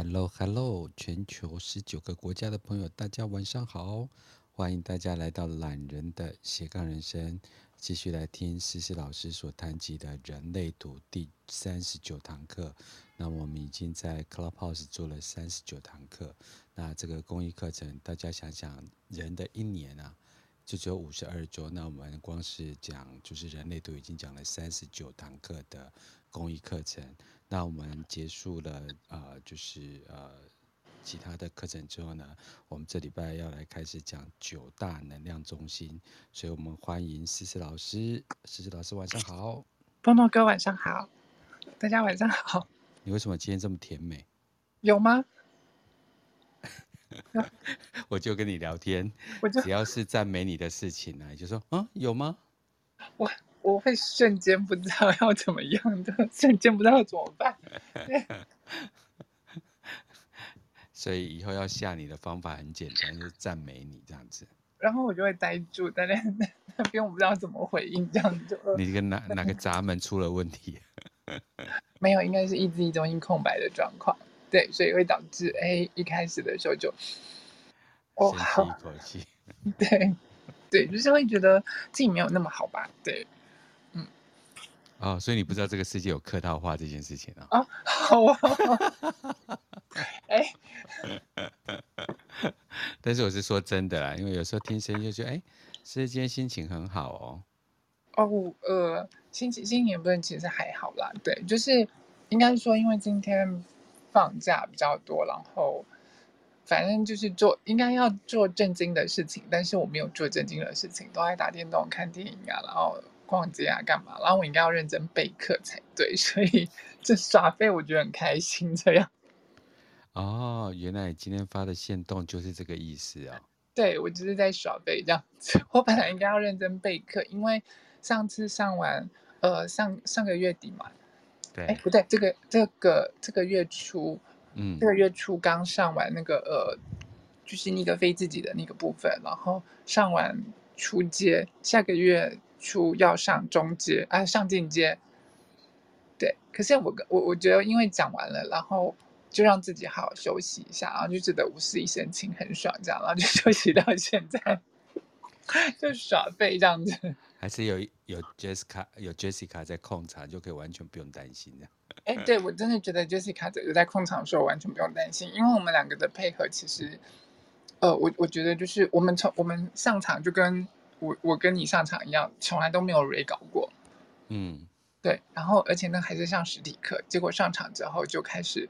Hello，Hello，全球十九个国家的朋友，大家晚上好！欢迎大家来到懒人的斜杠人生，继续来听思思老师所谈及的人类图第三十九堂课。那我们已经在 Clubhouse 做了三十九堂课。那这个公益课程，大家想想，人的一年啊，就只有五十二周。那我们光是讲，就是人类图已经讲了三十九堂课的公益课程。那我们结束了呃，就是呃其他的课程之后呢，我们这礼拜要来开始讲九大能量中心，所以我们欢迎思思老师。思思老师晚上好，波诺哥晚上好，大家晚上好。你为什么今天这么甜美？有吗？我就跟你聊天，只要是赞美你的事情呢，你就说啊，有吗？我。我会瞬间不知道要怎么样的，瞬间不知道怎么办。所以以后要吓你的方法很简单，就是赞美你这样子。然后我就会呆住，在那 那边我不知道怎么回应，这样子。你这个哪哪个闸门出了问题？没有，应该是意志力中心空白的状况。对，所以会导致哎，一开始的时候就哦，深吸一口气。对对，就是会觉得自己没有那么好吧？对。哦，所以你不知道这个世界有客套话这件事情啊？啊，好啊。哎，但是我是说真的啦，因为有时候听声音就觉得，哎，是今天心情很好哦。哦，呃，心情心情也不能，其实还好啦。对，就是应该是说，因为今天放假比较多，然后反正就是做应该要做正经的事情，但是我没有做正经的事情，都爱打电动、看电影啊，然后。逛街啊，干嘛？然后我应该要认真备课才对，所以 这耍废我觉得很开心。这样哦，原来今天发的线动就是这个意思啊、哦。对，我就是在耍废这样子。我本来应该要认真备课，因为上次上完，呃，上上个月底嘛。对。哎，不对，这个这个这个月初，嗯，这个月初刚上完那个呃，就是那个非自己的那个部分，然后上完初阶，下个月。初要上中阶啊，上进阶，对。可是我我我觉得，因为讲完了，然后就让自己好好休息一下，然后就觉得无事一身轻，很爽，这样，然后就休息到现在，就耍废这样子。还是有有 Jessica 有 Jessica 在控场，就可以完全不用担心的。哎，对我真的觉得 Jessica 有在控场的时候完全不用担心，因为我们两个的配合其实，呃，我我觉得就是我们从我们上场就跟。我我跟你上场一样，从来都没有 re 搞过，嗯，对，然后而且呢还是上实体课，结果上场之后就开始，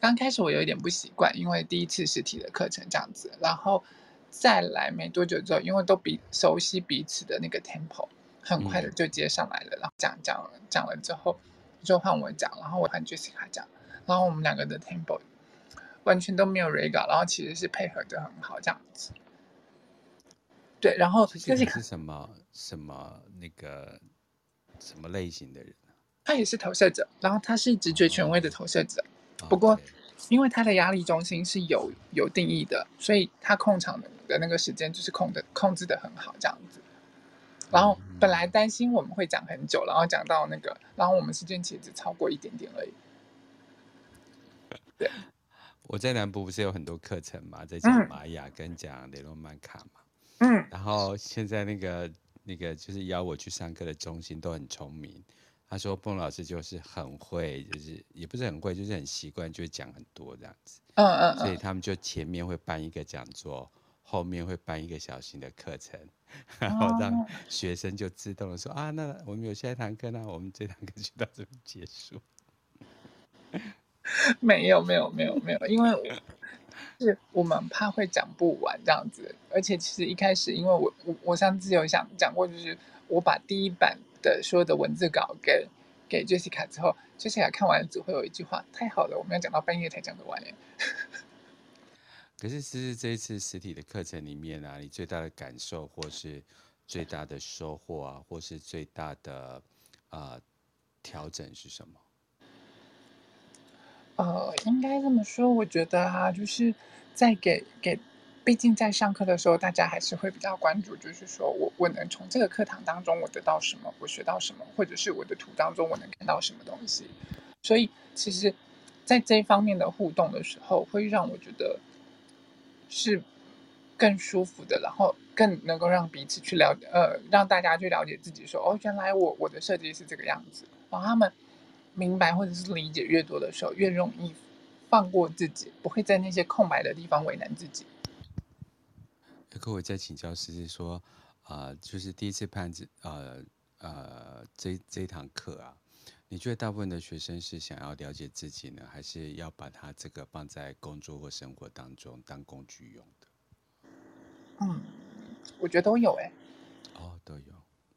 刚开始我有一点不习惯，因为第一次实体的课程这样子，然后再来没多久之后，因为都比熟悉彼此的那个 tempo，很快的就接上来了，嗯、然后讲讲讲了之后就换我讲，然后我换 Jessica 讲，然后我们两个的 tempo 完全都没有 re 搞，然后其实是配合的很好这样子。对，然后这是什么什么那个什么类型的人？他也是投射者，然后他是直觉权威的投射者。哦、不过，因为他的压力中心是有有定义的，所以他控场的那个时间就是控的控制的很好，这样子。然后本来担心我们会讲很久，然后讲到那个，然后我们时间其实只超过一点点而已。对，我在南部不是有很多课程嘛，在讲玛雅跟讲雷诺曼卡嘛。嗯，然后现在那个那个就是邀我去上课的中心都很聪明，他说蹦老师就是很会，就是也不是很会，就是很习惯，就会讲很多这样子。嗯嗯，所以他们就前面会办一个讲座，后面会办一个小型的课程，然后让学生就自动的说、哦、啊，那我们有下一堂课，那我们这堂课就到这边结束。没有没有没有没有，因为。是我们怕会讲不完这样子，而且其实一开始，因为我我我上次有想讲过，就是我把第一版的所有的文字稿给给 Jessica 之后，Jessica 看完只会有一句话：太好了，我们要讲到半夜才讲得完。可是其实这一次实体的课程里面啊，你最大的感受，或是最大的收获啊，或是最大的啊、呃、调整是什么？呃，应该这么说，我觉得哈，就是在给给，毕竟在上课的时候，大家还是会比较关注，就是说我我能从这个课堂当中我得到什么，我学到什么，或者是我的图当中我能看到什么东西。所以其实，在这方面的互动的时候，会让我觉得是更舒服的，然后更能够让彼此去了，呃，让大家去了解自己说，说哦，原来我我的设计是这个样子。然后他们明白或者是理解越多的时候，越容易放过自己，不会在那些空白的地方为难自己。可我在请教师是说，啊、呃，就是第一次判这，呃呃，这这一堂课啊，你觉得大部分的学生是想要了解自己呢，还是要把他这个放在工作或生活当中当工具用的？嗯，我觉得都有哎。哦，都有。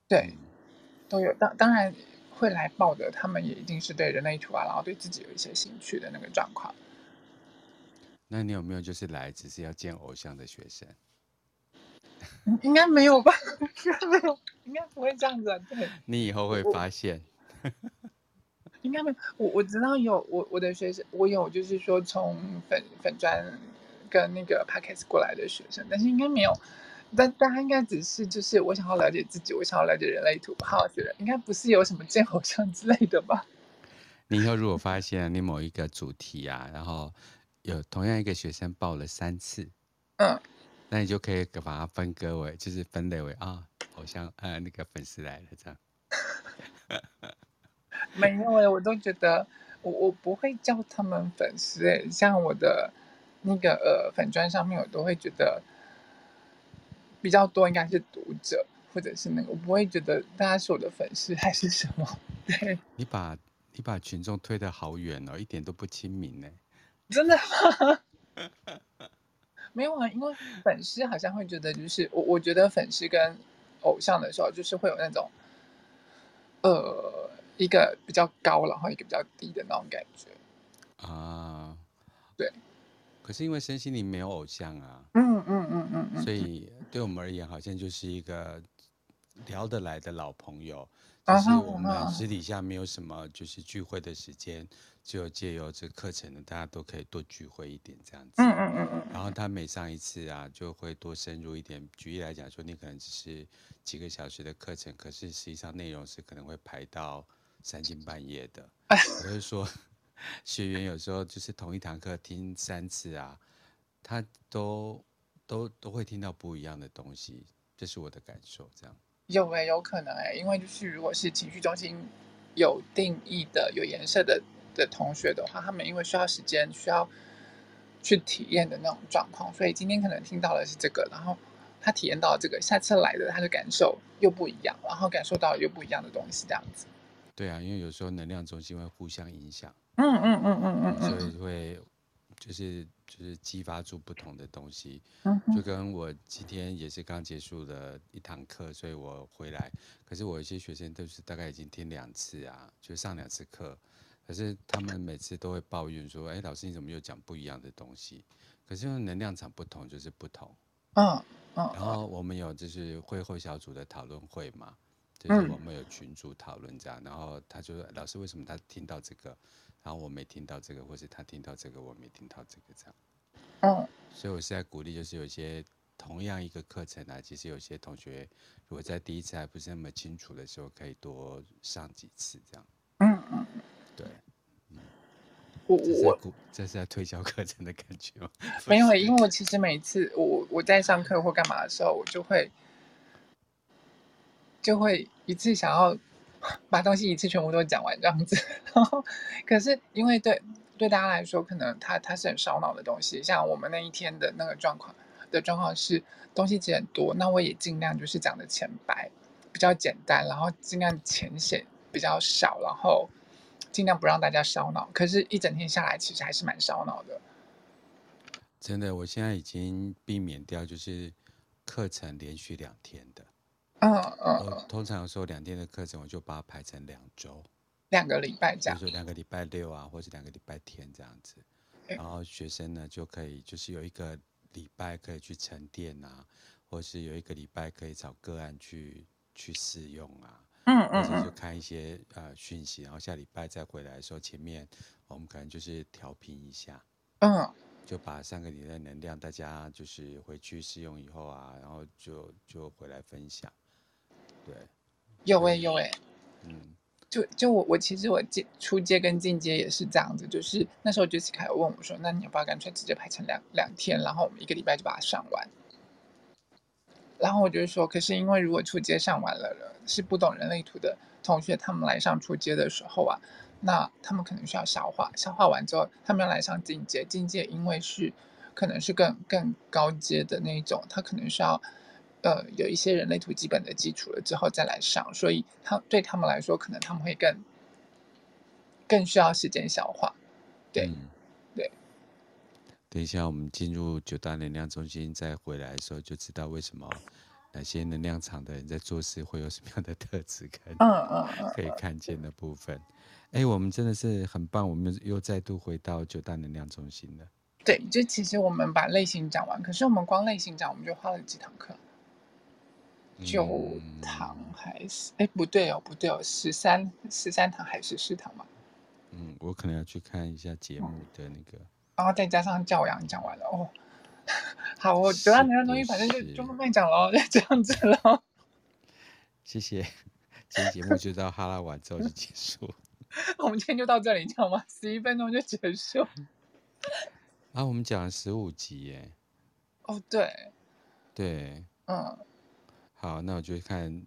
对，都有。当当然会来报的，他们也一定是对人类图啊，然后对自己有一些兴趣的那个状况。那你有没有就是来只是要见偶像的学生？应该没有吧？应该没有，应该不会这样子啊。对，你以后会发现。应该没有，我我知道有我我的学生，我有就是说从粉粉专跟那个 Podcast 过来的学生，但是应该没有，但大家应该只是就是我想要了解自己，我想要了解人类图，好好学的，应该不是有什么见 偶像之类的吧？你以后如果发现你某一个主题啊，然后有同样一个学生报了三次，嗯。那你就可以把它分割为，就是分类为啊，偶像呃那个粉丝来了这样。没有哎，我都觉得我我不会叫他们粉丝哎，像我的那个呃粉砖上面，我都会觉得比较多应该是读者或者是那个，我不会觉得大家是我的粉丝还是什么。对，你把你把群众推得好远哦，一点都不亲民呢。真的吗？没有啊，因为粉丝好像会觉得，就是我我觉得粉丝跟偶像的时候，就是会有那种，呃，一个比较高，然后一个比较低的那种感觉啊。对。可是因为身心灵没有偶像啊，嗯嗯嗯嗯嗯，所以对我们而言，好像就是一个聊得来的老朋友。就是我们私底下没有什么，就是聚会的时间，只有借由这个课程呢，大家都可以多聚会一点这样子。嗯嗯嗯嗯。然后他每上一次啊，就会多深入一点。举例来讲说，你可能只是几个小时的课程，可是实际上内容是可能会排到三更半夜的。我就说，学员有时候就是同一堂课听三次啊，他都都都会听到不一样的东西，这是我的感受，这样。有诶，有可能诶，因为就是如果是情绪中心有定义的、有颜色的的同学的话，他们因为需要时间、需要去体验的那种状况，所以今天可能听到的是这个，然后他体验到这个，下次来的他的感受又不一样，然后感受到又不一样的东西，这样子。对啊，因为有时候能量中心会互相影响。嗯嗯嗯嗯嗯，所以会就是。就是激发出不同的东西，就跟我今天也是刚结束了一堂课，所以我回来。可是我一些学生都是大概已经听两次啊，就上两次课，可是他们每次都会抱怨说：“哎，老师你怎么又讲不一样的东西？”可是因为能量场不同，就是不同。嗯嗯。然后我们有就是会后小组的讨论会嘛，就是我们有群组讨论这样，然后他就说：“老师为什么他听到这个？”然后我没听到这个，或是他听到这个，我没听到这个，这样。嗯。所以我是在鼓励，就是有些同样一个课程啊，其实有些同学如果在第一次还不是那么清楚的时候，可以多上几次这样。嗯嗯。对。嗯。我我这是在推销课程的感觉吗？没有，因为我其实每次我我在上课或干嘛的时候，我就会就会一次想要。把东西一次全部都讲完这样子，可是因为对对大家来说，可能它它是很烧脑的东西。像我们那一天的那个状况的状况是东西其实很多，那我也尽量就是讲的浅白，比较简单，然后尽量浅显比较少，然后尽量不让大家烧脑。可是，一整天下来，其实还是蛮烧脑的。真的，我现在已经避免掉就是课程连续两天的。嗯嗯，我通常说两天的课程，我就把它排成两周，两个礼拜这样，就是两个礼拜六啊，或者两个礼拜天这样子。然后学生呢就可以就是有一个礼拜可以去沉淀啊，或是有一个礼拜可以找个案去去试用啊，嗯嗯，或者就看一些呃讯息，然后下礼拜再回来的时候，前面我们可能就是调频一下，嗯，就把上个礼拜的能量大家就是回去试用以后啊，然后就就回来分享。对，有哎、欸、有哎、欸，嗯，就就我我其实我进出阶跟进阶也是这样子，就是那时候 Jessica 有问我说，那你要不要干脆直接排成两两天，然后我们一个礼拜就把它上完？然后我就说，可是因为如果出阶上完了，是不懂人类图的同学，他们来上出阶的时候啊，那他们可能需要消化，消化完之后，他们要来上进阶，进阶因为是可能是更更高阶的那一种，他可能需要。呃，有一些人类图基本的基础了之后再来上，所以他对他们来说，可能他们会更更需要时间消化。对，嗯、对。等一下，我们进入九大能量中心再回来的时候，就知道为什么哪些能量场的人在做事会有什么样的特质，嗯嗯嗯可以看见的部分。哎、欸，我们真的是很棒，我们又再度回到九大能量中心了。对，就其实我们把类型讲完，可是我们光类型讲，我们就花了几堂课。九堂还是哎、嗯、不对哦，不对哦，十三十三堂还是十堂嘛？嗯，我可能要去看一下节目的那个，然后再加上教养讲完了哦。好，我九大能量中心反正就就慢慢讲喽，就这样子喽。谢谢，今天节目就到哈拉完之后就结束。我们今天就到这里，知道吗？十一分钟就结束。啊，我们讲了十五集耶。哦，对，对，嗯。好，那我就看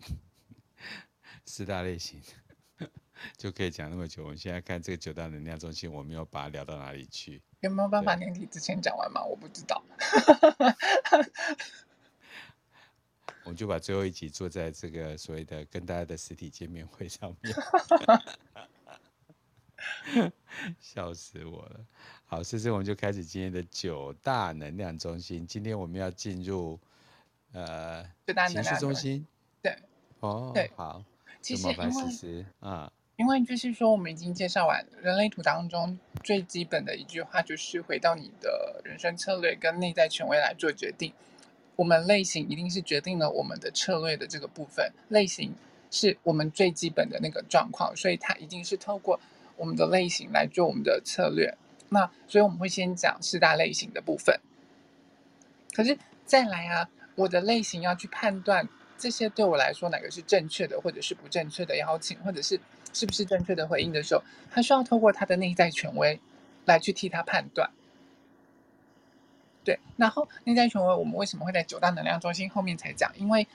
四大类型，就可以讲那么久。我们现在看这个九大能量中心，我们要把它聊到哪里去？有没有办法年底之前讲完吗？我不知道。我们就把最后一集做在这个所谓的跟大家的实体见面会上面，笑死我了。好，这次我们就开始今天的九大能量中心。今天我们要进入。呃，情绪中心，对，哦，对，好，其实因为啊，因为就是说，我们已经介绍完人类图当中最基本的一句话，就是回到你的人生策略跟内在权威来做决定。我们类型一定是决定了我们的策略的这个部分，类型是我们最基本的那个状况，所以它一定是透过我们的类型来做我们的策略。那所以我们会先讲四大类型的部分，可是再来啊。我的类型要去判断这些对我来说哪个是正确的，或者是不正确的邀请，或者是是不是正确的回应的时候，他需要透过他的内在权威来去替他判断。对，然后内在权威我们为什么会在九大能量中心后面才讲？因为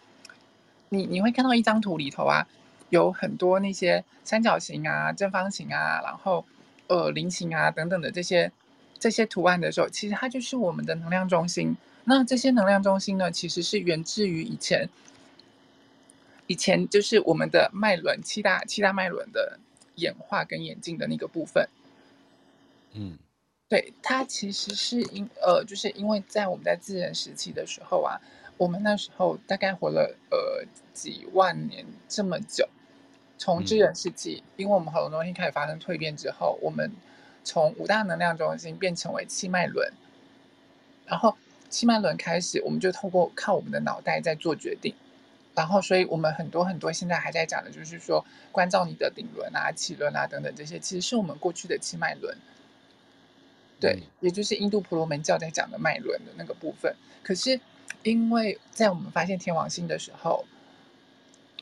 你你会看到一张图里头啊，有很多那些三角形啊、正方形啊，然后呃菱形啊等等的这些这些图案的时候，其实它就是我们的能量中心。那这些能量中心呢，其实是源自于以前，以前就是我们的脉轮七大七大脉轮的演化跟演进的那个部分。嗯，对，它其实是因呃，就是因为在我们在自然时期的时候啊，我们那时候大概活了呃几万年这么久，从自然时期，因为我们很多东西开始发生蜕变之后，我们从五大能量中心变成为七脉轮，然后。七脉轮开始，我们就透过靠我们的脑袋在做决定，然后，所以我们很多很多现在还在讲的，就是说关照你的顶轮啊、脐轮啊等等这些，其实是我们过去的七脉轮，对，也就是印度婆罗门教在讲的脉轮的那个部分。可是，因为在我们发现天王星的时候，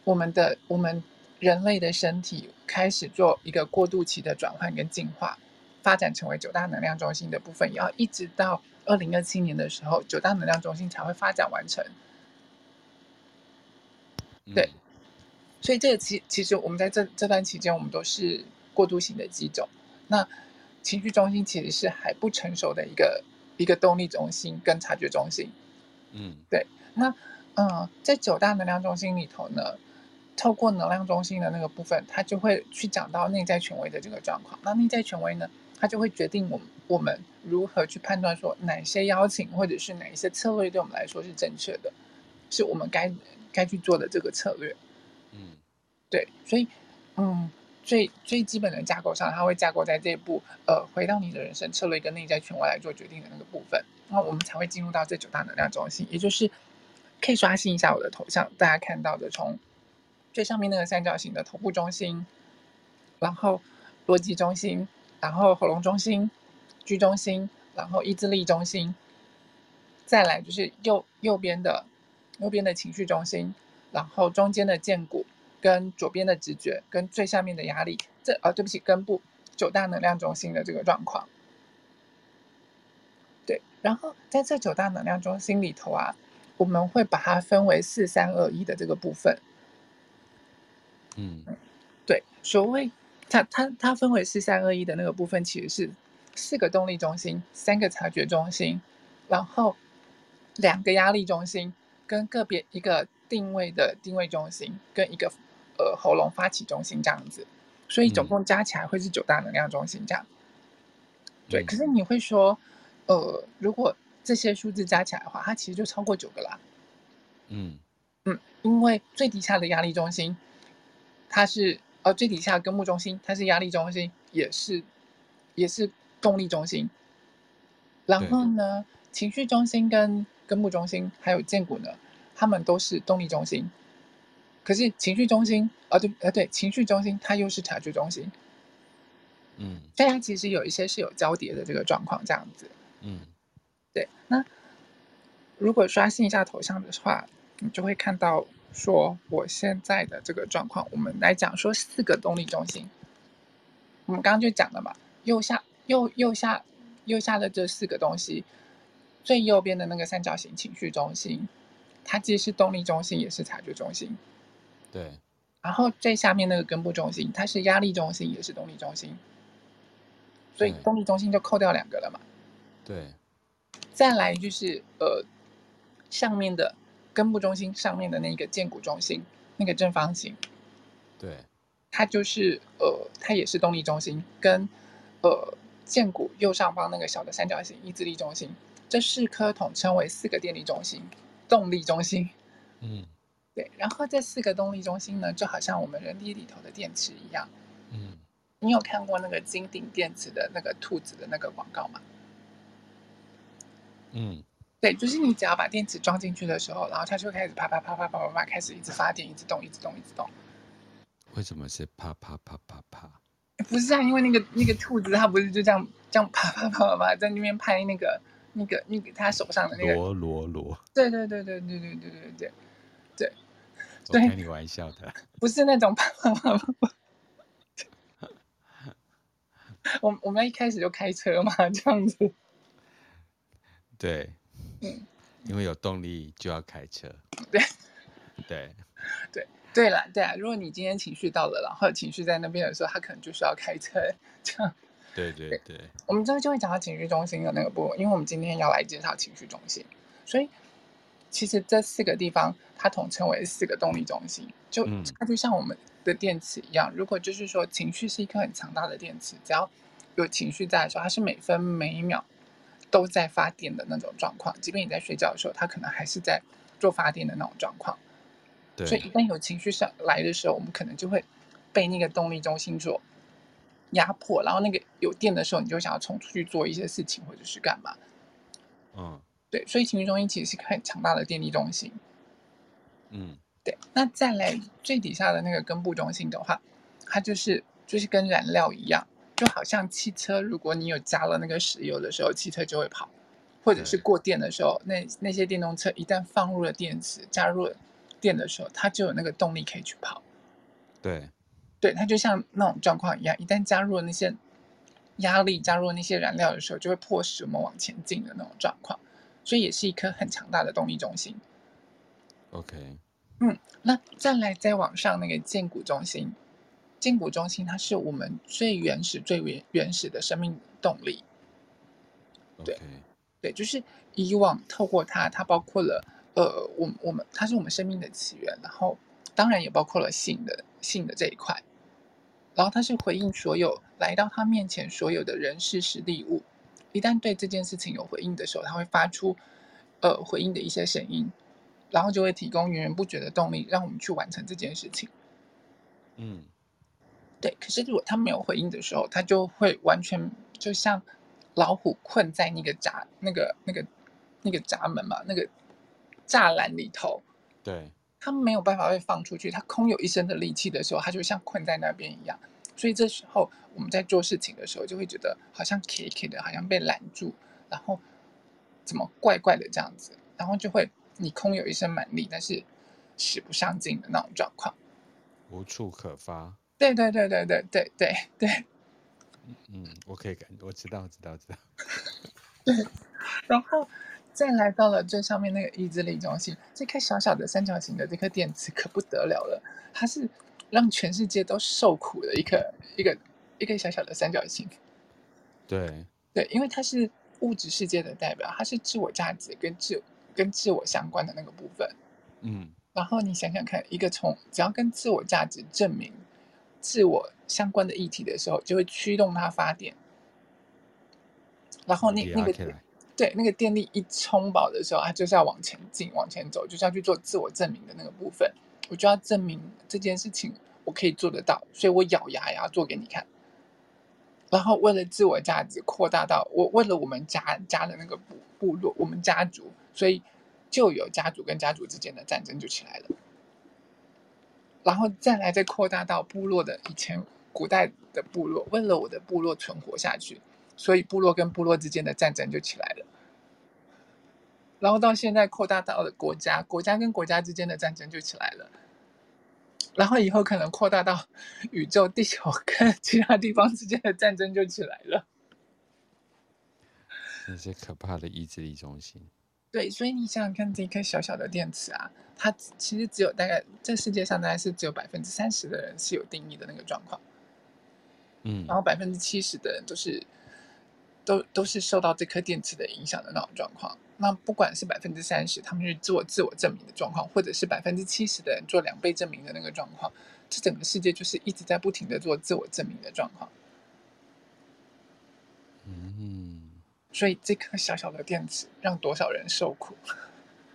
我们的我们人类的身体开始做一个过渡期的转换跟进化，发展成为九大能量中心的部分，要一直到。二零二七年的时候，九大能量中心才会发展完成。对，嗯、所以这个其其实我们在这这段期间，我们都是过渡型的机种。那情绪中心其实是还不成熟的一个一个动力中心跟察觉中心。嗯，对。那嗯，在九大能量中心里头呢，透过能量中心的那个部分，它就会去讲到内在权威的这个状况。那内在权威呢，它就会决定我们我们。如何去判断说哪些邀请或者是哪一些策略对我们来说是正确的，是我们该该去做的这个策略？嗯，对，所以嗯，最最基本的架构上，它会架构在这一步，呃，回到你的人生策略跟内在权威来做决定的那个部分，然后我们才会进入到这九大能量中心，也就是可以刷新一下我的头像，大家看到的从最上面那个三角形的头部中心，然后逻辑中心，然后喉咙中心。居中心，然后意志力中心，再来就是右右边的右边的情绪中心，然后中间的剑骨，跟左边的直觉，跟最下面的压力，这哦，对不起，根部九大能量中心的这个状况。对，然后在这九大能量中心里头啊，我们会把它分为四三二一的这个部分。嗯，对，所谓它它它分为四三二一的那个部分，其实是四个动力中心，三个察觉中心，然后两个压力中心，跟个别一个定位的定位中心，跟一个呃喉咙发起中心这样子，所以总共加起来会是九大能量中心这样。对，可是你会说，呃，如果这些数字加起来的话，它其实就超过九个啦。嗯嗯，因为最底下的压力中心。它是呃最底下的根部中心，它是压力中心，也是也是动力中心。然后呢，情绪中心跟根部中心还有荐骨呢，它们都是动力中心。可是情绪中心，呃对啊对，情绪中心它又是察觉中心。嗯，大家其实有一些是有交叠的这个状况，这样子。嗯，对。那如果刷新一下头像的话，你就会看到。说我现在的这个状况，我们来讲说四个动力中心。我们刚刚就讲了嘛，右下右右下右下的这四个东西，最右边的那个三角形情绪中心，它既是动力中心，也是察觉中心。对。然后最下面那个根部中心，它是压力中心，也是动力中心。所以动力中心就扣掉两个了嘛。对。再来就是呃上面的。根部中心上面的那个建骨中心，那个正方形，对，它就是呃，它也是动力中心，跟呃建骨右上方那个小的三角形意志力中心，这四颗统称为四个电力中心、动力中心。嗯，对，然后这四个动力中心呢，就好像我们人体里头的电池一样。嗯，你有看过那个金鼎电池的那个兔子的那个广告吗？嗯。对，就是你只要把电池装进去的时候，然后它就开始啪啪啪啪啪啪啪开始一直发电，一直动，一直动，一直动。为什么是啪啪啪啪啪？不是啊，因为那个那个兔子它不是就这样这样啪啪啪啪啪在那边拍那个那个那个它手上的那个罗罗罗。对对对对对对对对对对对。我开你玩笑的。不是那种啪啪啪啪啪。我我们一开始就开车嘛，这样子。对。嗯，因为有动力就要开车。对，对，对，对了，对啊。如果你今天情绪到了，然后情绪在那边的时候，他可能就需要开车。这样。对对对，对。我们这个就会讲到情绪中心的那个部分，因为我们今天要来介绍情绪中心，所以其实这四个地方它统称为四个动力中心，就它就像我们的电池一样。如果就是说情绪是一颗很强大的电池，只要有情绪在的时候，它是每分每秒。都在发电的那种状况，即便你在睡觉的时候，它可能还是在做发电的那种状况。对。所以一旦有情绪上来的时候，我们可能就会被那个动力中心所压迫，然后那个有电的时候，你就想要冲出去做一些事情或者是干嘛。嗯，对。所以情绪中心其实是很强大的电力中心。嗯，对。那再来最底下的那个根部中心的话，它就是就是跟燃料一样。就好像汽车，如果你有加了那个石油的时候，汽车就会跑；或者是过电的时候，那那些电动车一旦放入了电池，加入了电的时候，它就有那个动力可以去跑。对，对，它就像那种状况一样，一旦加入了那些压力，加入了那些燃料的时候，就会迫使我们往前进的那种状况。所以也是一颗很强大的动力中心。OK，嗯，那再来再往上那个荐股中心。荐骨中心，它是我们最原始、最原原始的生命动力。对.对，就是以往透过它，它包括了呃，我我们它是我们生命的起源，然后当然也包括了性的性的这一块。然后它是回应所有来到它面前所有的人事实地物，一旦对这件事情有回应的时候，它会发出呃回应的一些声音，然后就会提供源源不绝的动力，让我们去完成这件事情。嗯。对，可是如果他没有回应的时候，他就会完全就像老虎困在那个闸、那个、那个、那个闸门嘛，那个栅栏里头。对，他没有办法被放出去，他空有一身的力气的时候，他就像困在那边一样。所以这时候我们在做事情的时候，就会觉得好像 K K 的，好像被拦住，然后怎么怪怪的这样子，然后就会你空有一身蛮力，但是使不上劲的那种状况。无处可发。对对对对对对对对。嗯，我可以感，我知道，知道，知道。对，然后再来到了最上面那个意志力中心，这颗小小的三角形的这颗电池可不得了了，它是让全世界都受苦的一颗一个一个小小的三角形。对对，因为它是物质世界的代表，它是自我价值跟自跟自我相关的那个部分。嗯，然后你想想看，一个从只要跟自我价值证明自我相关的议题的时候，就会驱动它发电。然后那那个对那个电力一充饱的时候，它就是要往前进、往前走，就是要去做自我证明的那个部分。我就要证明这件事情我可以做得到，所以我咬牙也要做给你看。然后为了自我价值扩大到我为了我们家家的那个部部落，我们家族，所以就有家族跟家族之间的战争就起来了。然后再来再扩大到部落的以前古代的部落，为了我的部落存活下去，所以部落跟部落之间的战争就起来了。然后到现在扩大到了国家，国家跟国家之间的战争就起来了。然后以后可能扩大到宇宙、地球跟其他地方之间的战争就起来了。那些可怕的意志力中心。对，所以你想想看，这一颗小小的电池啊，它其实只有大概这世界上大概是只有百分之三十的人是有定义的那个状况。嗯。然后百分之七十的人都是都都是受到这颗电池的影响的那种状况。那不管是百分之三十，他们去做自我证明的状况，或者是百分之七十的人做两倍证明的那个状况，这整个世界就是一直在不停的做自我证明的状况。嗯，所以这颗小小的电池让多少人受苦？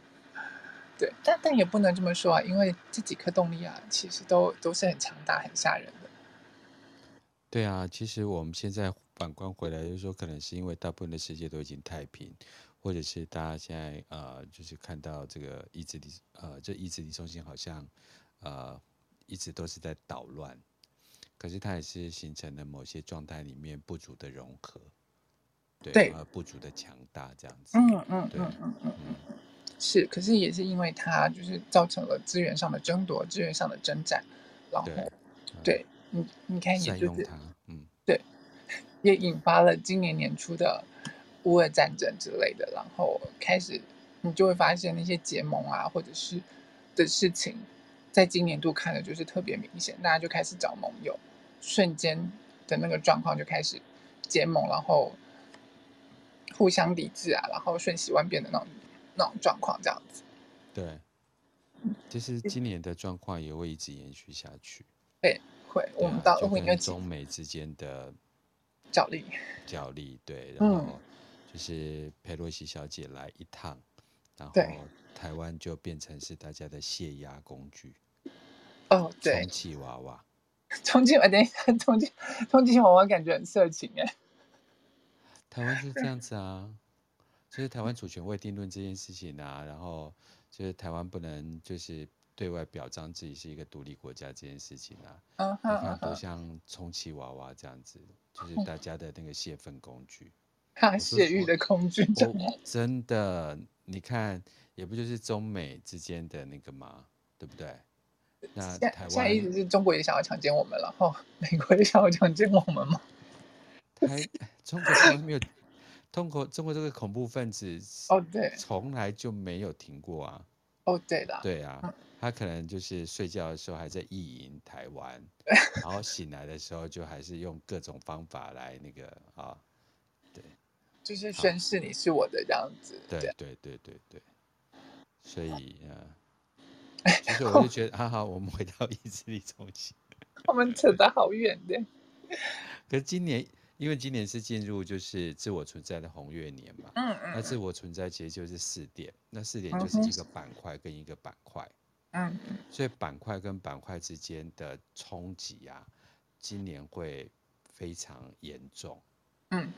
对，但但也不能这么说啊，因为这几颗动力啊，其实都都是很强大、很吓人的。对啊，其实我们现在反观回来，就是说，可能是因为大部分的世界都已经太平。或者是大家现在呃，就是看到这个意志力呃，这意志力中心好像呃一直都是在捣乱，可是它也是形成了某些状态里面不足的融合，对，不足的强大这样子。嗯嗯嗯嗯嗯嗯，是，可是也是因为它就是造成了资源上的争夺，资源上的征战，然后对，对你你看也就是嗯，对，也引发了今年年初的。乌俄战争之类的，然后开始，你就会发现那些结盟啊，或者是的事情，在今年度看的就是特别明显，大家就开始找盟友，瞬间的那个状况就开始结盟，然后互相抵制啊，然后瞬息万变的那种那种状况，这样子。对，就是今年的状况也会一直延续下去。对，会，啊、我们到会跟中美之间的角力，角力，对，然后。嗯就是佩洛西小姐来一趟，然后台湾就变成是大家的泄压工具。哦，对，充气娃娃，充气娃娃，等一下，充气充气娃娃感觉很色情哎。台湾是这样子啊，就是台湾主权未定论这件事情啊，然后就是台湾不能就是对外表彰自己是一个独立国家这件事情啊。Uh -huh, 你看，都像充气娃娃这样子，就是大家的那个泄愤工具。他泄欲的空军真的，你看，也不就是中美之间的那个吗？对不对？那台湾现在意思是中国也想要强奸我们，然后美国也想要强奸我们吗？台中国从来没有，中国中国这个恐怖分子哦，对，从来就没有停过啊。哦，对的，对啊，他可能就是睡觉的时候还在意淫台湾，然后醒来的时候就还是用各种方法来那个啊。对就是宣誓你是我的这样子，对对对对对，所以啊，其实我就觉得，好好，我们回到意志力中心，我们扯得好远的。可是今年，因为今年是进入就是自我存在的红月年嘛，嗯嗯，那自我存在其实就是四点，那四点就是一个板块跟一个板块，嗯嗯，所以板块跟板块之间的冲击啊，今年会非常严重，嗯。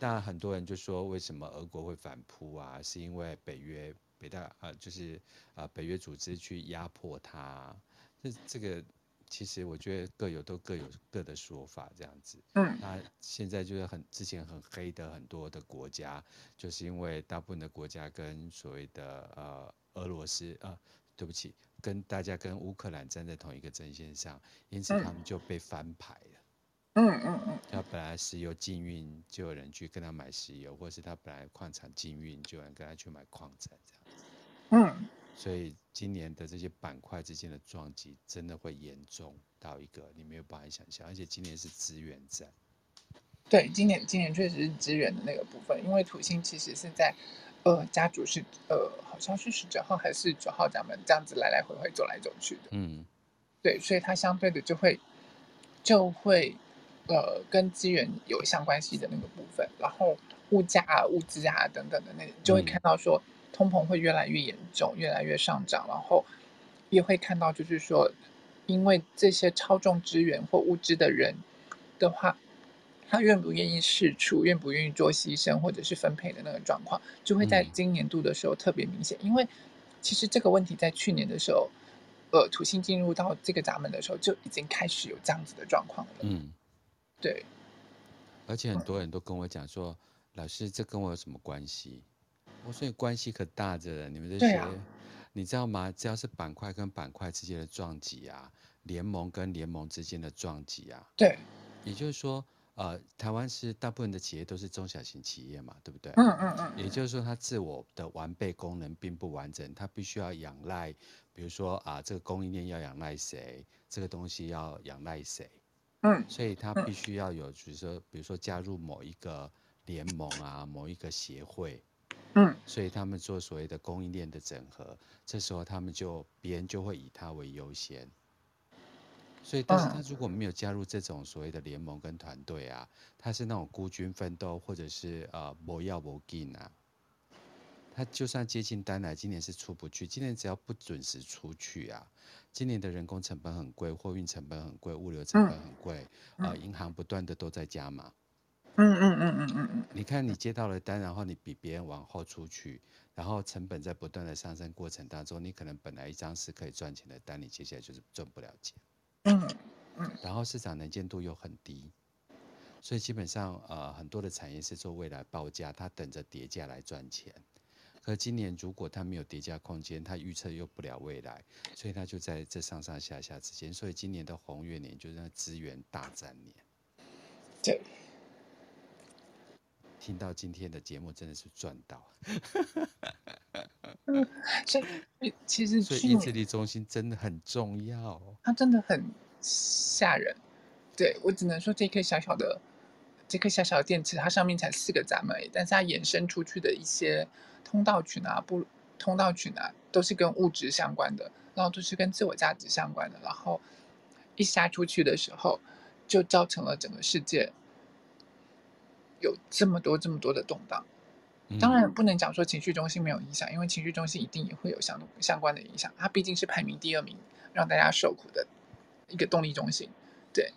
那很多人就说，为什么俄国会反扑啊？是因为北约、北大啊，就是啊、呃，北约组织去压迫它。这这个其实我觉得各有都各有各的说法，这样子。嗯。那现在就是很之前很黑的很多的国家，就是因为大部分的国家跟所谓的呃俄罗斯呃对不起，跟大家跟乌克兰站在同一个阵线上，因此他们就被翻牌了。嗯嗯嗯。他本来石油禁运，就有人去跟他买石油，或是他本来矿产禁运，就有人跟他去买矿产这样子。嗯。所以今年的这些板块之间的撞击，真的会严重到一个你没有办法想象，而且今年是资源战。对，今年今年确实是资源的那个部分，因为土星其实是在。呃，家族是呃，好像是十九号还是九号，咱们这样子来来回回走来走去的。嗯，对，所以它相对的就会就会呃，跟资源有相关系的那个部分，然后物价啊、物资啊等等的那，就会看到说通膨会越来越严重，越来越上涨，然后也会看到就是说，因为这些操纵资源或物资的人的话。他愿不愿意试出，愿不愿意做牺牲或者是分配的那个状况，就会在今年度的时候特别明显。嗯、因为其实这个问题在去年的时候，呃，土星进入到这个闸门的时候就已经开始有这样子的状况了。嗯，对。而且很多人都跟我讲说，嗯、老师，这跟我有什么关系？我说你关系可大着了。你们这些，啊、你知道吗？只要是板块跟板块之间的撞击啊，联盟跟联盟之间的撞击啊，对，也就是说。呃，台湾是大部分的企业都是中小型企业嘛，对不对？嗯嗯嗯。也就是说，它自我的完备功能并不完整，它必须要仰赖，比如说啊，这个供应链要仰赖谁，这个东西要仰赖谁。嗯。所以它必须要有，比如说，比如说加入某一个联盟啊，某一个协会。嗯。所以他们做所谓的供应链的整合，这时候他们就别人就会以他为优先。所以，但是他如果没有加入这种所谓的联盟跟团队啊，他是那种孤军奋斗，或者是呃不要不进啊，他就算接近单来，今年是出不去。今年只要不准时出去啊，今年的人工成本很贵，货运成本很贵，物流成本很贵，呃，银行不断的都在加码。嗯嗯嗯嗯嗯嗯。你看，你接到了单，然后你比别人往后出去，然后成本在不断的上升过程当中，你可能本来一张是可以赚钱的单，你接下来就是赚不了钱。嗯嗯，然后市场能见度又很低，所以基本上呃很多的产业是做未来报价，它等着叠价来赚钱。可今年如果它没有叠价空间，它预测又不了未来，所以它就在这上上下下之间。所以今年的红月年就是那资源大战年。对，听到今天的节目真的是赚到。嗯，所以其实所以意志力中心真的很重要，它真的很吓人。对，我只能说这颗小小的这颗小小的电池，它上面才四个闸门，但是它延伸出去的一些通道群啊，不通道群啊，都是跟物质相关的，然后都是跟自我价值相关的，然后一杀出去的时候，就造成了整个世界有这么多这么多的动荡。当然不能讲说情绪中心没有影响，因为情绪中心一定也会有相相关的影响。它毕竟是排名第二名，让大家受苦的一个动力中心。对，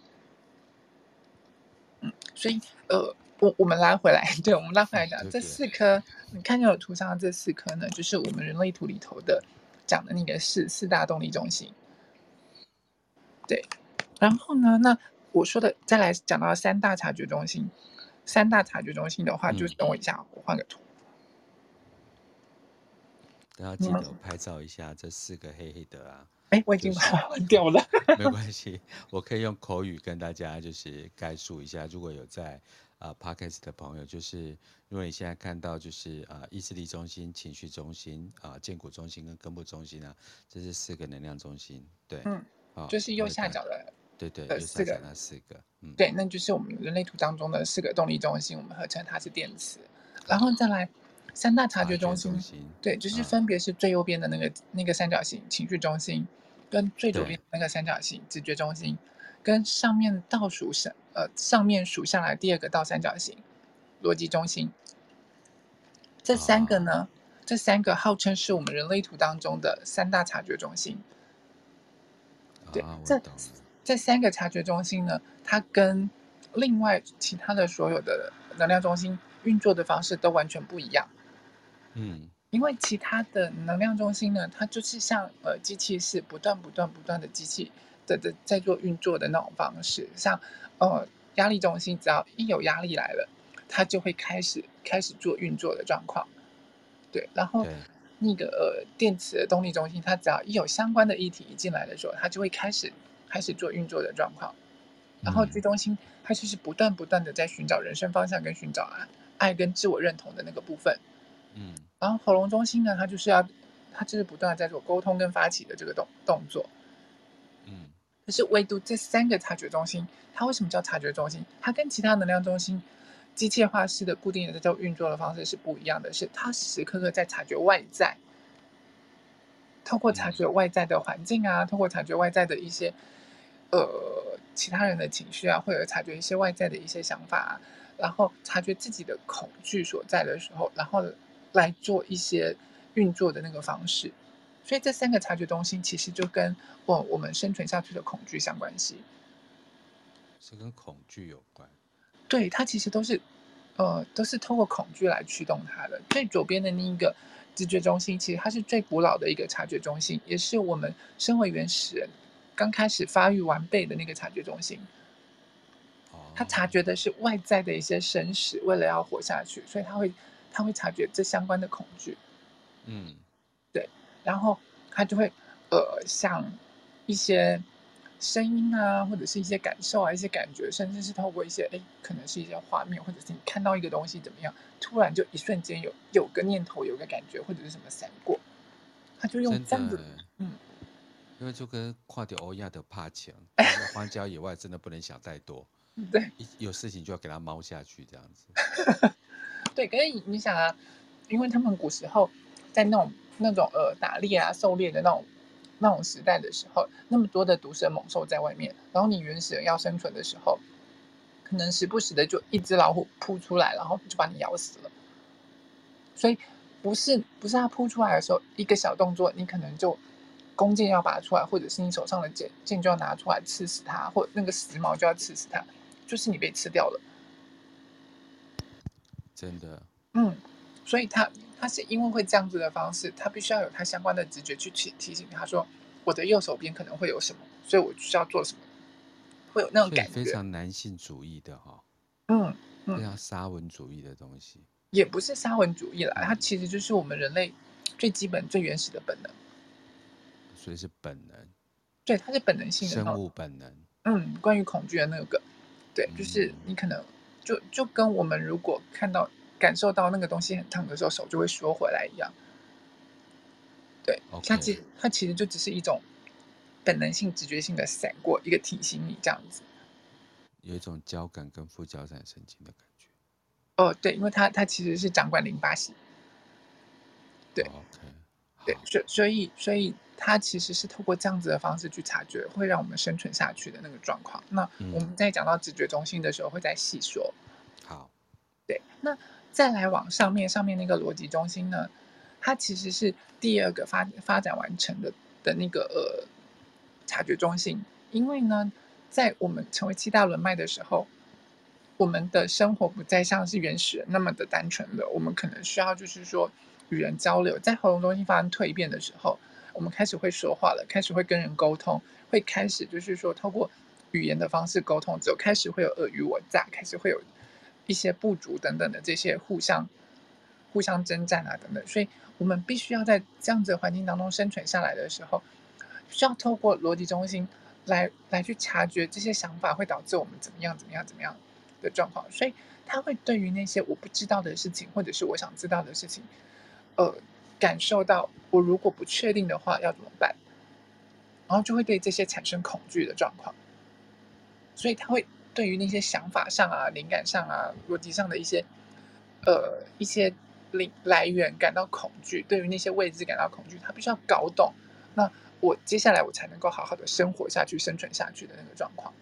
嗯，所以呃，我我们拉回来，对，我们拉回来讲这四颗，你看见有图上的这四颗呢，就是我们人类图里头的讲的那个四四大动力中心。对，然后呢，那我说的再来讲到三大察觉中心。三大察觉中心的话，就是等我一下，嗯、我换个图。大家记得拍照一下这四个黑黑的啊！哎、欸，我已经把它换掉了。没 关系，我可以用口语跟大家就是概述一下。如果有在啊、呃、Podcast 的朋友，就是如果你现在看到就是啊、呃、意志力中心、情绪中心啊、呃、荐骨中心跟根部中心啊，这是四个能量中心。对，嗯，哦、就是右下角的。对对，四个那四个，嗯，对，那就是我们人类图当中的四个动力中心，我们合称它是电池，然后再来三大察觉中心，中心对，就是。分别是最右边的那个、啊、那个三角形情绪中心，跟最左边那个三角形直觉中心，跟上面倒数上呃上面数下来第二个倒三角形逻辑中心，这三个呢，啊、这三个号称是我们人类图当中的三大察觉中心，对，啊、这。这三个察觉中心呢，它跟另外其他的所有的能量中心运作的方式都完全不一样。嗯，因为其他的能量中心呢，它就是像呃机器是不断不断不断的机器的的在做运作的那种方式，像呃压力中心，只要一有压力来了，它就会开始开始做运作的状况。对，然后那个呃电磁的动力中心，它只要一有相关的议题一进来的时候，它就会开始开始做运作的状况。然后居中心它就是不断不断的在寻找人生方向跟寻找爱爱跟自我认同的那个部分。嗯，然后喉咙中心呢，它就是要它就是不断在做沟通跟发起的这个动动作。嗯，可是唯独这三个察觉中心，它为什么叫察觉中心？它跟其他能量中心。机械化式的固定的这种运作的方式是不一样的，是它时时刻刻在察觉外在，透过察觉外在的环境啊，透过察觉外在的一些呃其他人的情绪啊，或者察觉一些外在的一些想法啊，然后察觉自己的恐惧所在的时候，然后来做一些运作的那个方式。所以这三个察觉中心其实就跟我我们生存下去的恐惧相关系，是跟恐惧有关。对，它其实都是，呃，都是透过恐惧来驱动它的。最左边的那一个直觉中心，其实它是最古老的一个察觉中心，也是我们身为原始人刚开始发育完备的那个察觉中心。他察觉的是外在的一些生死，为了要活下去，所以他会，他会察觉这相关的恐惧。嗯，对，然后他就会，呃，像一些。声音啊，或者是一些感受啊，一些感觉，甚至是透过一些哎，可能是一些画面，或者是你看到一个东西怎么样，突然就一瞬间有有个念头，有个感觉，或者是什么闪过，他就用这样子，嗯，因为就跟跨掉欧亚的怕墙，荒郊野外真的不能想太多，对，有事情就要给他猫下去这样子，对，可是你想啊，因为他们古时候在那种那种呃打猎啊、狩猎的那种。那种时代的时候，那么多的毒蛇猛兽在外面，然后你原始人要生存的时候，可能时不时的就一只老虎扑出来，然后就把你咬死了。所以不是不是它扑出来的时候，一个小动作，你可能就弓箭要拔出来，或者是你手上的剑剑就要拿出来刺死它，或那个时髦就要刺死它，就是你被吃掉了。真的。嗯，所以他。他是因为会这样子的方式，他必须要有他相关的直觉去提提醒他说，我的右手边可能会有什么，所以我需要做什么，会有那种感觉。非常男性主义的哈、嗯，嗯，非常沙文主义的东西，也不是沙文主义啦，它其实就是我们人类最基本、最原始的本能。所以是本能。对，它是本能性的生物本能。嗯，关于恐惧的那个，对，就是你可能就就跟我们如果看到。感受到那个东西很烫的时候，手就会缩回来一样。对.它其实它其实就只是一种本能性、直觉性的闪过，一个提醒你这样子。有一种交感跟副交感神经的感觉。哦，对，因为它它其实是掌管淋巴系。对，okay. 对，所所以所以它其实是透过这样子的方式去察觉，会让我们生存下去的那个状况。那我们在讲到直觉中心的时候，会再细说。好，对，那。再来往上面，上面那个逻辑中心呢，它其实是第二个发发展完成的的那个呃察觉中心。因为呢，在我们成为七大轮脉的时候，我们的生活不再像是原始人那么的单纯的，我们可能需要就是说与人交流。在喉咙中心发生蜕变的时候，我们开始会说话了，开始会跟人沟通，会开始就是说透过语言的方式沟通，就开始会有尔虞我诈，开始会有。一些不足等等的这些互相互相征战啊等等，所以我们必须要在这样子的环境当中生存下来的时候，需要透过逻辑中心来来去察觉这些想法会导致我们怎么样怎么样怎么样的状况，所以他会对于那些我不知道的事情或者是我想知道的事情，呃，感受到我如果不确定的话要怎么办，然后就会对这些产生恐惧的状况，所以他会。对于那些想法上啊、灵感上啊、逻辑上的一些，呃，一些灵来源感到恐惧，对于那些未知感到恐惧，他必须要搞懂，那我接下来我才能够好好的生活下去、生存下去的那个状况。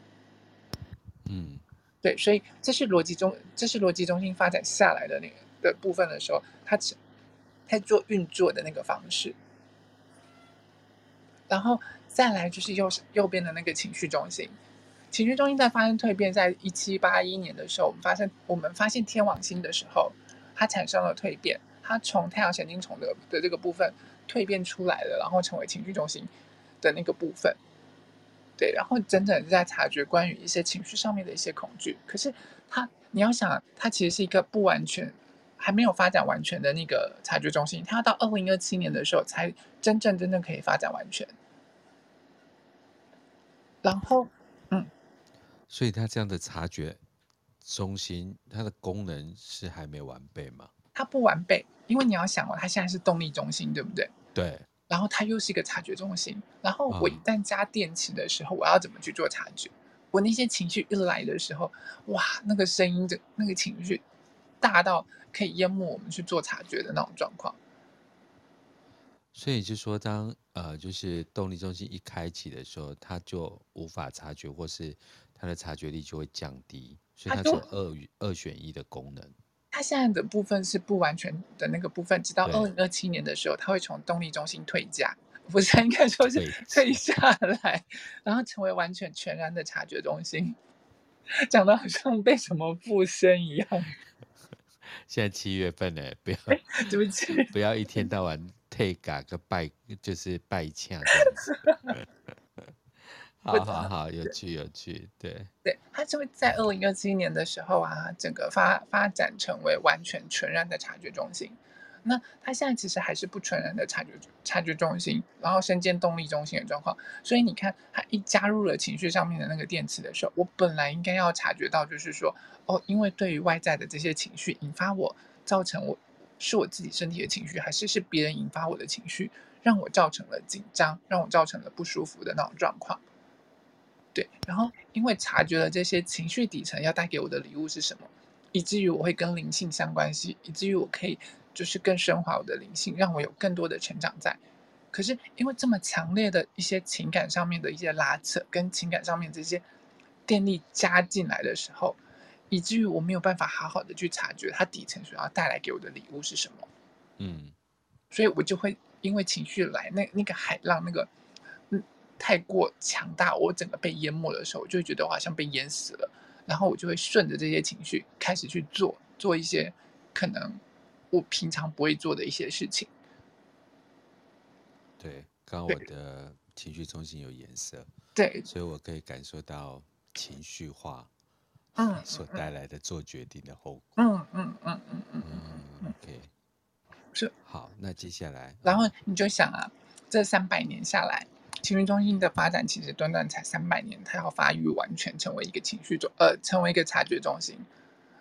嗯，对，所以这是逻辑中，这是逻辑中心发展下来的那个的部分的时候，他在做运作的那个方式，然后再来就是右右边的那个情绪中心。情绪中心在发生蜕变，在一七八一年的时候，我们发现我们发现天王星的时候，它产生了蜕变，它从太阳神经丛的的这个部分蜕变出来了，然后成为情绪中心的那个部分。对，然后整整是在察觉关于一些情绪上面的一些恐惧。可是它，你要想，它其实是一个不完全，还还没有发展完全的那个察觉中心，它要到二零二七年的时候才真正真正可以发展完全。然后，嗯，所以它这样的察觉中心，它的功能是还没完备吗？它不完备，因为你要想哦，它现在是动力中心，对不对？对。然后它又是一个察觉中心，然后我一旦加电池的时候，我要怎么去做察觉？我那些情绪一来的时候，哇，那个声音的那个情绪大到可以淹没我们去做察觉的那种状况。所以就说当，当呃，就是动力中心一开启的时候，它就无法察觉，或是它的察觉力就会降低，所以它是二二选一的功能。它现在的部分是不完全的那个部分，直到二零二七年的时候，它会从动力中心退价，不是应该说是退下来，然后成为完全全然的察觉中心。讲的好像被什么附身一样。现在七月份呢，不要，对不起，不要一天到晚退嘎个拜，就是拜呛这样子。好好好，有趣有趣，对对，它就会在二零二七年的时候啊，整个发发展成为完全全然的察觉中心。那他现在其实还是不纯然的察觉察觉中心，然后身兼动力中心的状况。所以你看，他一加入了情绪上面的那个电池的时候，我本来应该要察觉到，就是说，哦，因为对于外在的这些情绪引发我，造成我是我自己身体的情绪，还是是别人引发我的情绪，让我造成了紧张，让我造成了不舒服的那种状况。对，然后因为察觉了这些情绪底层要带给我的礼物是什么，以至于我会跟灵性相关系，以至于我可以就是更升华我的灵性，让我有更多的成长在。可是因为这么强烈的一些情感上面的一些拉扯，跟情感上面这些电力加进来的时候，以至于我没有办法好好的去察觉它底层所要带来给我的礼物是什么。嗯，所以我就会因为情绪来，那那个海浪那个。太过强大，我整个被淹没的时候，我就会觉得我好像被淹死了。然后我就会顺着这些情绪开始去做做一些可能我平常不会做的一些事情。对，刚刚我的情绪中心有颜色，对，所以我可以感受到情绪化，嗯，所带来的做决定的后果。嗯嗯嗯嗯嗯嗯，OK，是好，那接下来，然后你就想啊，这三百年下来。情绪中心的发展其实短短才三百年，它要发育完全成为一个情绪中，呃，成为一个察觉中心。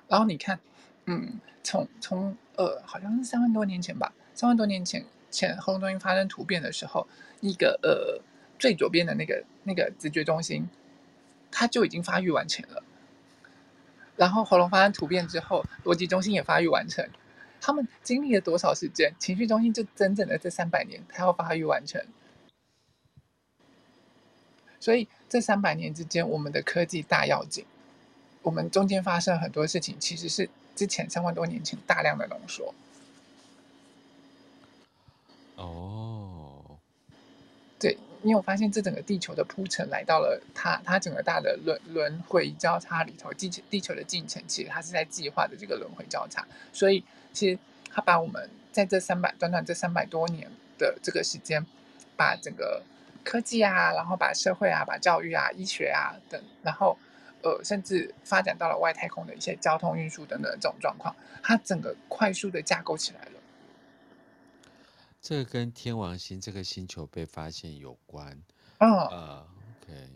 然后你看，嗯，从从呃，好像是三万多年前吧，三万多年前前喉咙中心发生突变的时候，一个呃最左边的那个那个直觉中心，它就已经发育完成了。然后喉咙发生突变之后，逻辑中心也发育完成。他们经历了多少时间？情绪中心就整整的这三百年，它要发育完成。所以这三百年之间，我们的科技大跃进，我们中间发生很多事情，其实是之前三万多年前大量的浓缩。哦，对，你有发现这整个地球的铺陈来到了它它整个大的轮轮回交叉里头，地球地球的进程其实它是在计划的这个轮回交叉，所以其实它把我们在这三百短短这三百多年的这个时间，把整个。科技啊，然后把社会啊、把教育啊、医学啊等，然后呃，甚至发展到了外太空的一些交通运输等等这种状况，它整个快速的架构起来了。这个跟天王星这个星球被发现有关。嗯、哦呃、，OK，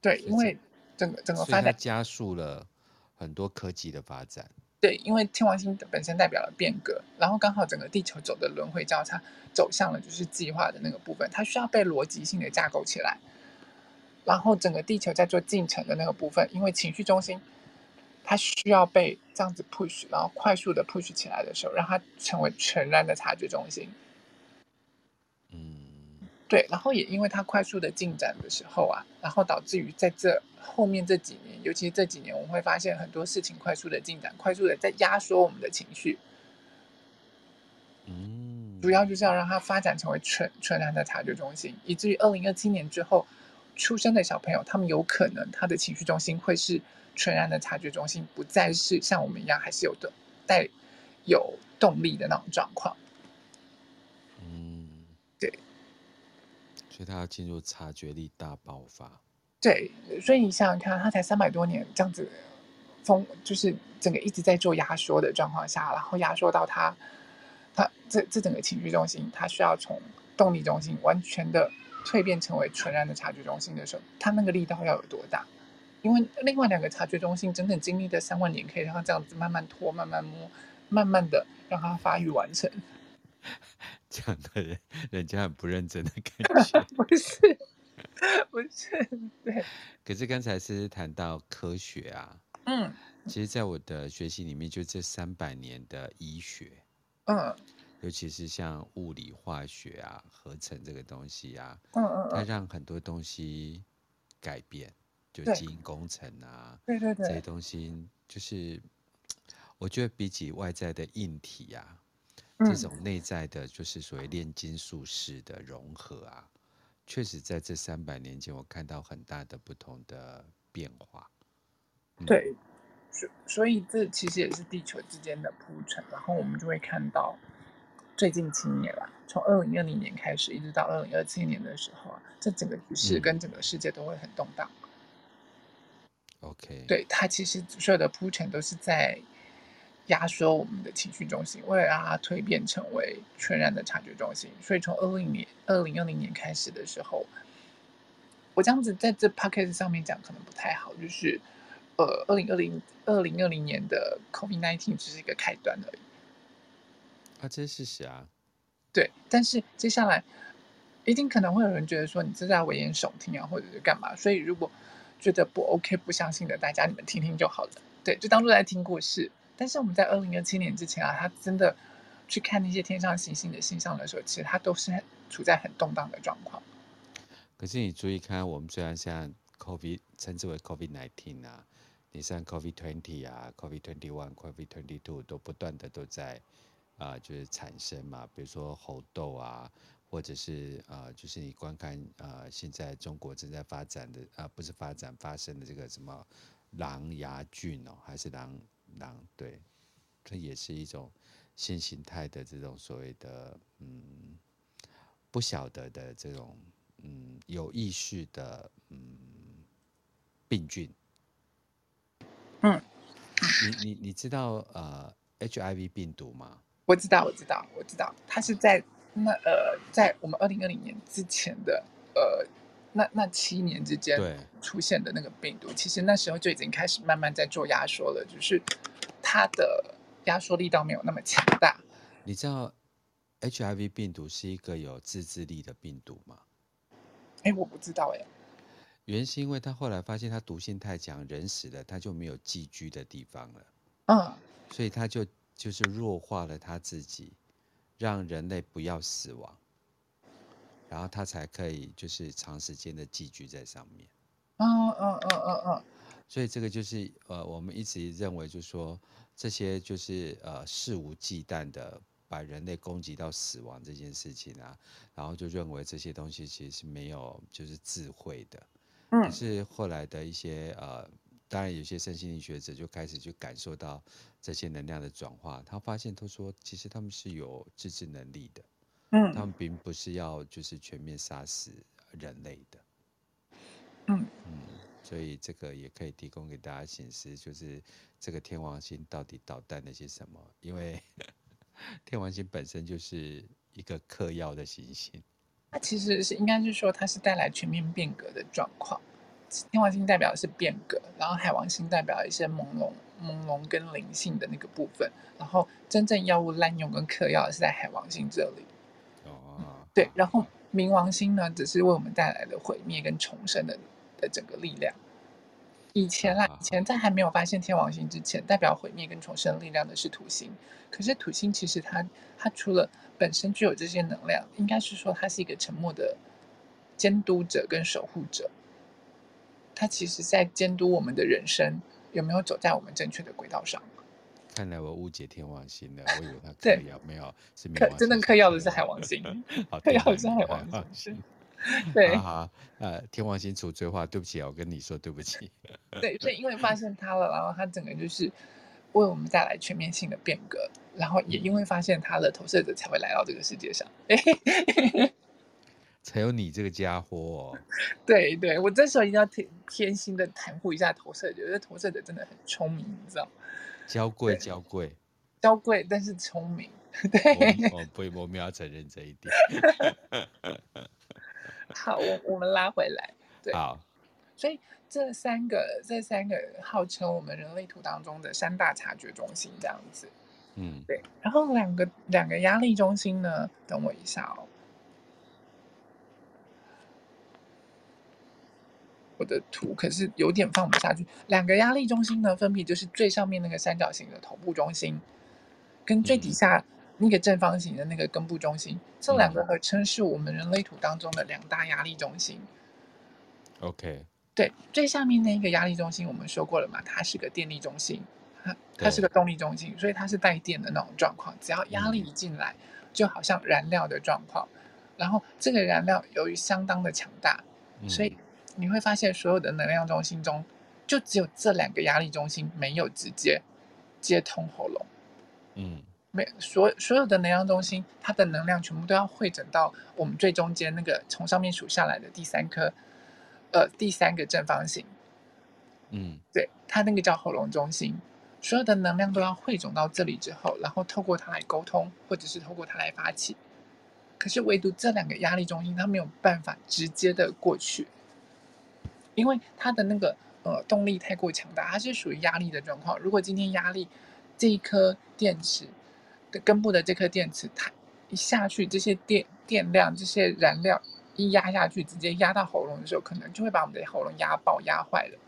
对，因为整个整个发展加速了很多科技的发展。对，因为天王星本身代表了变革，然后刚好整个地球走的轮回交叉，走向了就是计划的那个部分，它需要被逻辑性的架构起来。然后整个地球在做进程的那个部分，因为情绪中心，它需要被这样子 push，然后快速的 push 起来的时候，让它成为全然的察觉中心。嗯对，然后也因为它快速的进展的时候啊，然后导致于在这后面这几年，尤其是这几年，我们会发现很多事情快速的进展，快速的在压缩我们的情绪。嗯，主要就是要让它发展成为纯纯然的察觉中心，以至于二零二七年之后出生的小朋友，他们有可能他的情绪中心会是纯然的察觉中心，不再是像我们一样还是有的带有动力的那种状况。嗯，对所以他要进入察觉力大爆发。对，所以你想想看，他才三百多年这样子风就是整个一直在做压缩的状况下，然后压缩到他他这这整个情绪中心，他需要从动力中心完全的蜕变成为纯然的察觉中心的时候，他那个力道要有多大？因为另外两个察觉中心整整经历了三万年，可以让他这样子慢慢拖、慢慢摸、慢慢的让他发育完成。讲的人，人家很不认真的感 觉。不是，不是，对。可是刚才是谈到科学啊，嗯，其实，在我的学习里面，就这三百年的医学，嗯，尤其是像物理、化学啊、合成这个东西啊，嗯嗯，它让很多东西改变，就基因工程啊，对对对，这些东西，就是我觉得比起外在的硬体啊。这种内在的，就是所谓炼金术式的融合啊，确实在这三百年间，我看到很大的不同的变化。嗯、对，所所以这其实也是地球之间的铺陈，然后我们就会看到最近七年啦，从二零二零年开始，一直到二零二七年的时候啊，这整个局势跟整个世界都会很动荡。嗯、OK，对，它其实所有的铺陈都是在。压缩我们的情绪中心，为了让它蜕变成为全然的察觉中心。所以从二零年、二零二零年开始的时候，我这样子在这 podcast 上面讲可能不太好，就是呃，二零二零二零二零年的 COVID nineteen 只是一个开端而已。啊，这是事实啊。对，但是接下来一定可能会有人觉得说你这在危言耸听啊，或者是干嘛？所以如果觉得不 OK、不相信的，大家你们听听就好了。对，就当做在听故事。但是我们在二零二七年之前啊，他真的去看那些天上行星的星象的时候，其实他都是很处在很动荡的状况。可是你注意看，我们虽然像 COVID 称之为 COVID nineteen 啊，你像 COVID twenty 啊，COVID twenty one，COVID twenty two 都不断的都在啊、呃，就是产生嘛。比如说猴痘啊，或者是啊、呃，就是你观看啊、呃，现在中国正在发展的啊、呃，不是发展发生的这个什么狼牙菌哦，还是狼？狼对，这也是一种新形态的这种所谓的嗯不晓得的这种嗯有意识的嗯病菌。嗯，你你你知道呃 HIV 病毒吗？我知道，我知道，我知道，它是在那呃在我们二零二零年之前的呃那那七年之间出现的那个病毒，其实那时候就已经开始慢慢在做压缩了，就是。它的压缩力道没有那么强大。你知道 HIV 病毒是一个有自制力的病毒吗？哎，我不知道哎。原因是因为他后来发现它毒性太强，人死了他就没有寄居的地方了。嗯。所以他就就是弱化了他自己，让人类不要死亡，然后他才可以就是长时间的寄居在上面。嗯嗯嗯嗯嗯。所以这个就是呃，我们一直认为，就是说这些就是呃肆无忌惮的把人类攻击到死亡这件事情啊，然后就认为这些东西其实是没有就是智慧的。嗯。可是后来的一些呃，当然有些身心灵学者就开始去感受到这些能量的转化，他发现他说其实他们是有自制能力的。嗯。他们并不是要就是全面杀死人类的。嗯。嗯。所以这个也可以提供给大家显示，就是这个天王星到底捣蛋了些什么？因为 天王星本身就是一个嗑药的行星，它其实是应该是说它是带来全面变革的状况。天王星代表的是变革，然后海王星代表一些朦胧、朦胧跟灵性的那个部分。然后真正药物滥用跟嗑药是在海王星这里。哦、嗯，对。然后冥王星呢，只是为我们带来的毁灭跟重生的。的整个力量，以前啦，以前在还没有发现天王星之前，代表毁灭跟重生力量的是土星。可是土星其实它它除了本身具有这些能量，应该是说它是一个沉默的监督者跟守护者。它其实在监督我们的人生有没有走在我们正确的轨道上。看来我误解天王星了，我以为他嗑药没有，是 冥王星。真正嗑药的是海王星，嗑药的是海王星。对，好，好，呃，天王星处罪化，对不起啊，我跟你说对不起。对，所以因为发现他了，然后他整个就是为我们带来全面性的变革，然后也因为发现他了，投射者才会来到这个世界上。才有你这个家伙哦。对对，我这时候一定要贴贴心的袒护一下投射者，这投射者真的很聪明，你知道吗？娇贵娇贵，娇贵但是聪明。对，我不，我们要承认这一点。好，我我们拉回来。对，好。所以这三个，这三个号称我们人类图当中的三大察觉中心，这样子。嗯，对。然后两个两个压力中心呢？等我一下哦。我的图可是有点放不下去。两个压力中心呢，分别就是最上面那个三角形的头部中心，跟最底下那个正方形的那个根部中心。嗯、这两个合称是我们人类图当中的两大压力中心。OK。对，最下面那一个压力中心，我们说过了嘛，它是个电力中心，它它是个动力中心，所以它是带电的那种状况。只要压力一进来，就好像燃料的状况。然后这个燃料由于相当的强大，所以你会发现所有的能量中心中，就只有这两个压力中心没有直接接通喉咙。嗯，没所所有的能量中心，它的能量全部都要汇整到我们最中间那个从上面数下来的第三颗。呃，第三个正方形，嗯，对，它那个叫喉咙中心，所有的能量都要汇总到这里之后，然后透过它来沟通，或者是透过它来发起。可是唯独这两个压力中心，它没有办法直接的过去，因为它的那个呃动力太过强大，它是属于压力的状况。如果今天压力这一颗电池的根部的这颗电池，它一下去，这些电电量、这些燃料。一压下去，直接压到喉咙的时候，可能就会把我们的喉咙压爆、压坏了。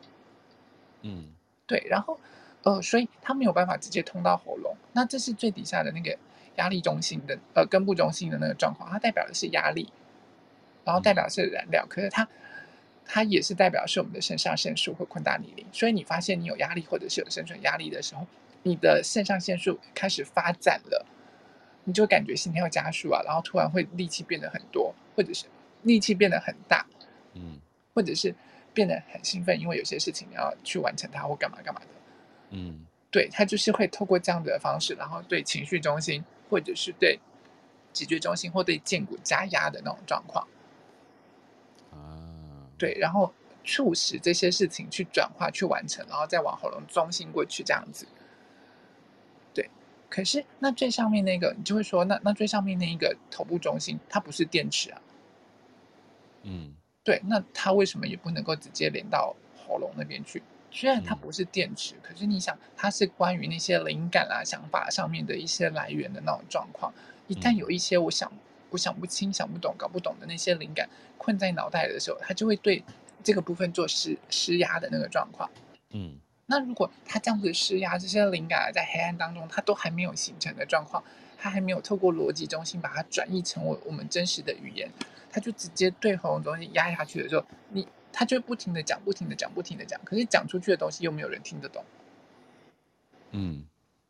嗯，对。然后，呃，所以它没有办法直接通到喉咙。那这是最底下的那个压力中心的，呃，根部中心的那个状况，它代表的是压力，然后代表的是燃料。嗯、可是它，它也是代表是我们的肾上腺素或昆达里林。所以你发现你有压力或者是有生存压力的时候，你的肾上腺素开始发展了，你就感觉心跳加速啊，然后突然会力气变得很多，或者是。力气变得很大，嗯，或者是变得很兴奋，因为有些事情你要去完成它或干嘛干嘛的，嗯，对，它就是会透过这样的方式，然后对情绪中心，或者是对脊椎中心，或对荐骨加压的那种状况，啊，对，然后促使这些事情去转化、去完成，然后再往喉咙中心过去这样子，对。可是那最上面那个，你就会说，那那最上面那一个头部中心，它不是电池啊。嗯，对，那它为什么也不能够直接连到喉咙那边去？虽然它不是电池，嗯、可是你想，它是关于那些灵感啊、想法上面的一些来源的那种状况。一旦有一些我想、我想不清、想不懂、搞不懂的那些灵感困在脑袋的时候，他就会对这个部分做施施压的那个状况。嗯，那如果他这样子施压，这些灵感在黑暗当中，它都还没有形成的状况，它还没有透过逻辑中心把它转译成我我们真实的语言。他就直接对喉咙中心压下去的时候，你他就不停的讲，不停的讲，不停的讲，可是讲出去的东西又没有人听得懂。嗯，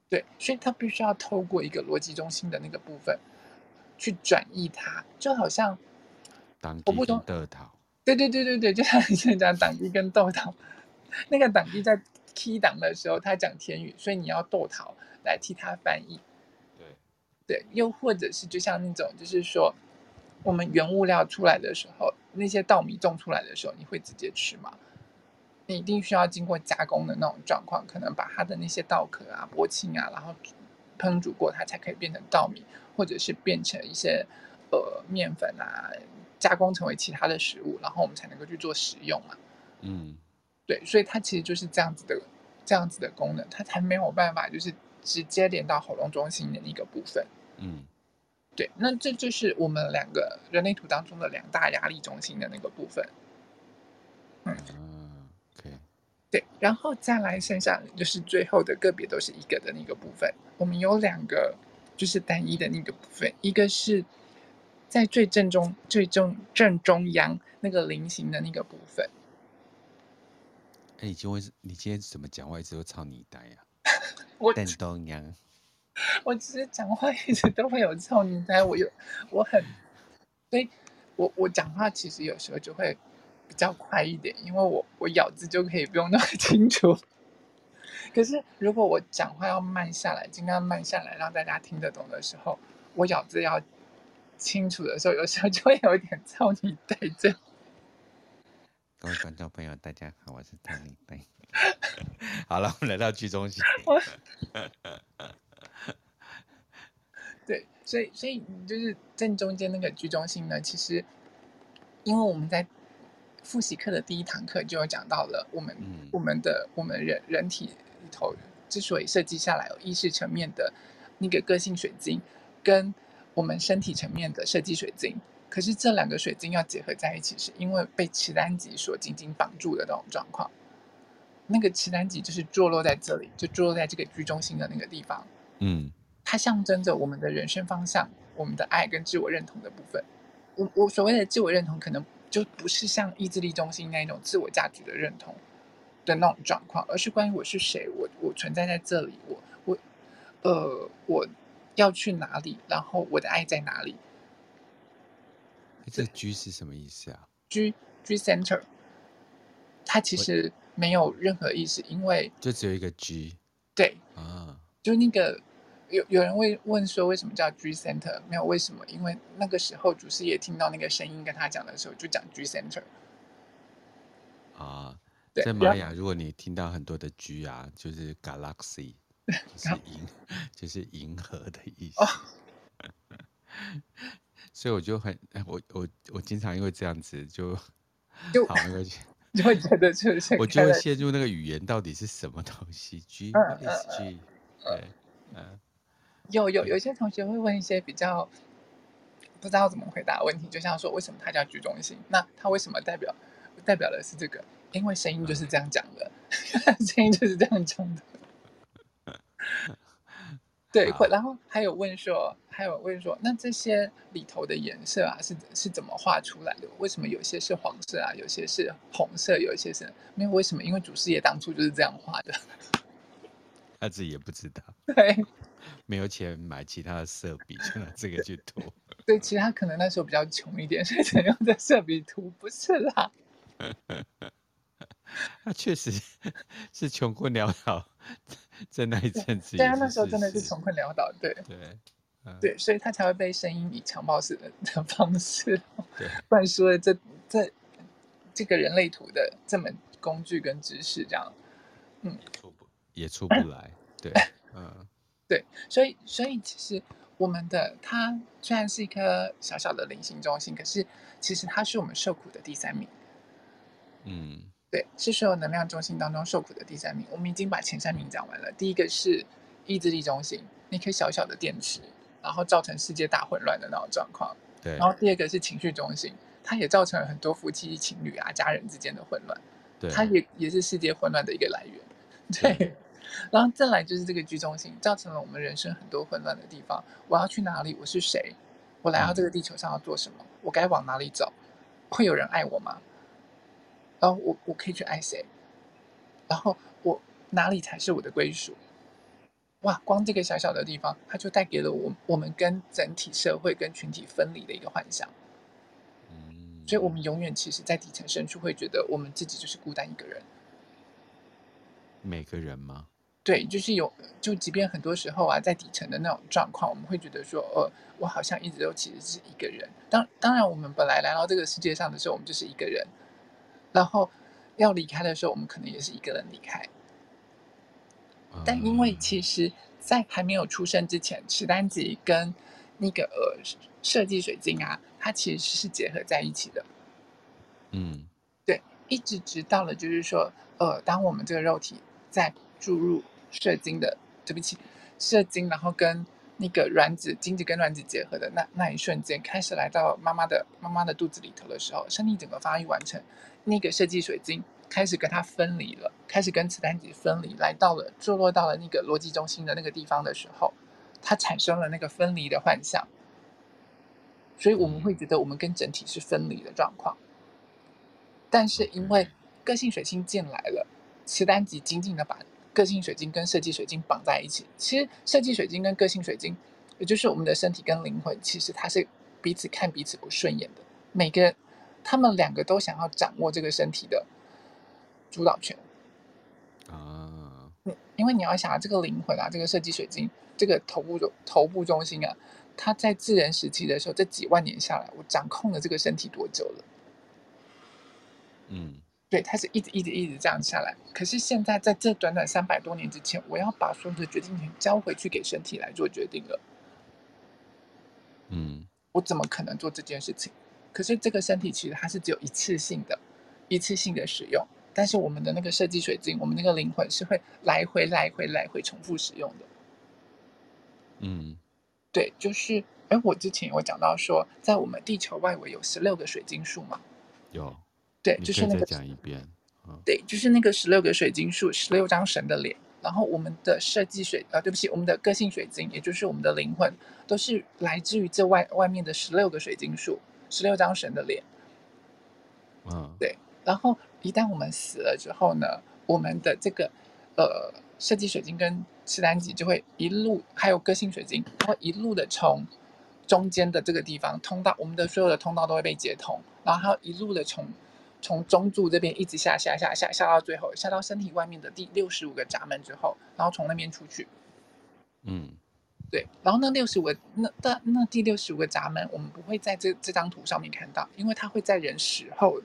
对，所以他必须要透过一个逻辑中心的那个部分去转移它，就好像我不懂豆桃，对对对对对，就像你现在讲党地跟豆桃，那个党地在 key 档的时候，他讲天语，所以你要豆桃来替他翻译。对对，又或者是就像那种，就是说。我们原物料出来的时候，那些稻米种出来的时候，你会直接吃吗？你一定需要经过加工的那种状况，可能把它的那些稻壳啊、薄青啊，然后烹煮过，它才可以变成稻米，或者是变成一些呃面粉啊，加工成为其他的食物，然后我们才能够去做食用嘛。嗯，对，所以它其实就是这样子的，这样子的功能，它才没有办法就是直接连到喉咙中心的那个部分。嗯。对，那这就是我们两个人类图当中的两大压力中心的那个部分。嗯，OK，对，然后再来剩下就是最后的个别都是一个的那个部分。我们有两个就是单一的那个部分，一个是在最正中、最正正中央那个菱形的那个部分。哎，你今天你今天怎么讲话一直都超你呆 呀？我正中央。我其实讲话一直都会有臭你呆，我有我很，所以我我讲话其实有时候就会比较快一点，因为我我咬字就可以不用那么清楚。可是如果我讲话要慢下来，尽量慢下来，让大家听得懂的时候，我咬字要清楚的时候，有时候就会有点糙米带着。各位观众朋友，大家好，我是汤米贝。好了，我们来到剧中心。对，所以所以就是正中间那个居中心呢，其实因为我们在复习课的第一堂课就有讲到了，我们、嗯、我们的我们人人体里头之所以设计下来有意识层面的那个个性水晶，跟我们身体层面的设计水晶，可是这两个水晶要结合在一起，是因为被脐带极所紧紧绑住的那种状况。那个脐带极就是坐落在这里，就坐落在这个居中心的那个地方。嗯。它象征着我们的人生方向，我们的爱跟自我认同的部分。我我所谓的自我认同，可能就不是像意志力中心那种自我价值的认同的那种状况，而是关于我是谁，我我存在在这里，我我呃我要去哪里，然后我的爱在哪里。这 G 是什么意思啊？G G Center，它其实没有任何意思，因为就只有一个 G。对啊，就那个。有有人会问说，为什么叫 G Center？没有为什么，因为那个时候祖师爷听到那个声音跟他讲的时候，就讲 G Center。啊，在玛雅，如果你听到很多的 G 啊，就是 Galaxy，就是银，就是银河的意思。哦、所以我就很，我我我经常因为这样子就，就好那个，就会觉得就是，我就会陷入那个语言到底是什么东西？G S G，对，嗯。有有有些同学会问一些比较不知道怎么回答问题，就像说，为什么它叫居中心？那它为什么代表代表的是这个？因为声音就是这样讲的，声音就是这样讲的。对，会然后还有问说，还有问说，那这些里头的颜色啊，是是怎么画出来的？为什么有些是黄色啊，有些是红色，有一些是没有？为什么？因为祖师爷当初就是这样画的，他自己也不知道。对。没有钱买其他的色笔，就拿这个去涂。对，其他可能那时候比较穷一点，所以才用这色笔涂，不是啦。他确实 是穷困潦倒，在那一阵子。对啊，那时候真的是穷困潦倒，对对、嗯、对，所以他才会被声音以强暴式的 的方式灌输了这这这个人类图的这门工具跟知识，这样，嗯，出不也出不来，对，嗯。对，所以所以其实我们的它虽然是一颗小小的灵性中心，可是其实它是我们受苦的第三名。嗯，对，是所有能量中心当中受苦的第三名。我们已经把前三名讲完了。第一个是意志力中心，那颗小小的电池，然后造成世界大混乱的那种状况。对。然后第二个是情绪中心，它也造成了很多夫妻、情侣啊、家人之间的混乱。对。它也也是世界混乱的一个来源。对。对然后再来就是这个居中心，造成了我们人生很多混乱的地方。我要去哪里？我是谁？我来到这个地球上要做什么？我该往哪里走？会有人爱我吗？然后我我可以去爱谁？然后我哪里才是我的归属？哇！光这个小小的地方，它就带给了我我们跟整体社会跟群体分离的一个幻想。所以我们永远其实，在底层深处会觉得我们自己就是孤单一个人。每个人吗？对，就是有，就即便很多时候啊，在底层的那种状况，我们会觉得说，呃，我好像一直都其实是一个人。当当然，我们本来来到这个世界上的时候，我们就是一个人，然后要离开的时候，我们可能也是一个人离开。但因为其实，在还没有出生之前，脐带极跟那个呃设计水晶啊，它其实是结合在一起的。嗯，对，一直直到了，就是说，呃，当我们这个肉体在注入射精的，对不起，射精，然后跟那个卵子、精子跟卵子结合的那那一瞬间，开始来到妈妈的妈妈的肚子里头的时候，身体整个发育完成，那个设计水晶开始跟它分离了，开始跟磁单极分离，来到了坐落到了那个逻辑中心的那个地方的时候，它产生了那个分离的幻象，所以我们会觉得我们跟整体是分离的状况，但是因为个性水晶进来了，磁单极紧紧的把。个性水晶跟设计水晶绑在一起，其实设计水晶跟个性水晶，也就是我们的身体跟灵魂，其实它是彼此看彼此不顺眼的。每个他们两个都想要掌握这个身体的主导权啊。因为你要想啊，这个灵魂啊，这个设计水晶，这个头部中头部中心啊，它在自然时期的时候，这几万年下来，我掌控了这个身体多久了？嗯，对，他是一直一直一直这样下来。可是现在在这短短三百多年之前，我要把所有的决定权交回去给身体来做决定了。嗯，我怎么可能做这件事情？可是这个身体其实它是只有一次性的，一次性的使用。但是我们的那个设计水晶，我们那个灵魂是会来回来回来回重复使用的。嗯，对，就是，哎，我之前有讲到说，在我们地球外围有十六个水晶树嘛？有。对，就是那个。再讲一遍。嗯。对，就是那个十六个水晶树，十六张神的脸。然后我们的设计水，呃，对不起，我们的个性水晶，也就是我们的灵魂，都是来自于这外外面的十六个水晶树，十六张神的脸。嗯。对，然后一旦我们死了之后呢，我们的这个，呃，设计水晶跟次单极就会一路，还有个性水晶，它会一路的从中间的这个地方通道，我们的所有的通道都会被接通，然后它一路的从。从中柱这边一直下下下下下到最后，下到身体外面的第六十五个闸门之后，然后从那边出去。嗯，对。然后那六十五个那那那第六十五个闸门，我们不会在这这张图上面看到，因为它会在人死后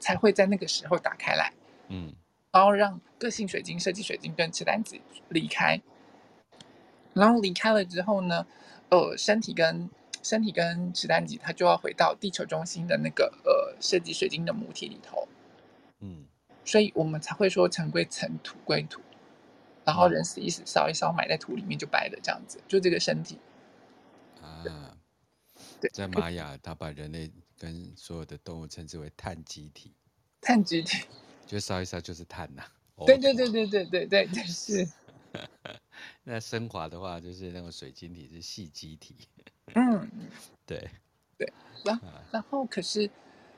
才会在那个时候打开来。嗯。然后让个性水晶、设计水晶跟次单子离开。然后离开了之后呢，呃，身体跟。身体跟池丹子，它就要回到地球中心的那个呃设计水晶的母体里头，嗯，所以我们才会说尘归尘，土归土，然后人死一死，烧一烧，埋在土里面就白了，这样子，就这个身体啊，对，在玛雅，他把人类跟所有的动物称之为碳基体，碳基体，就烧一烧就是碳呐、啊，对对对对对对对，是。那升华的话，就是那种水晶体是细基体。嗯，对，对，然后然后可是，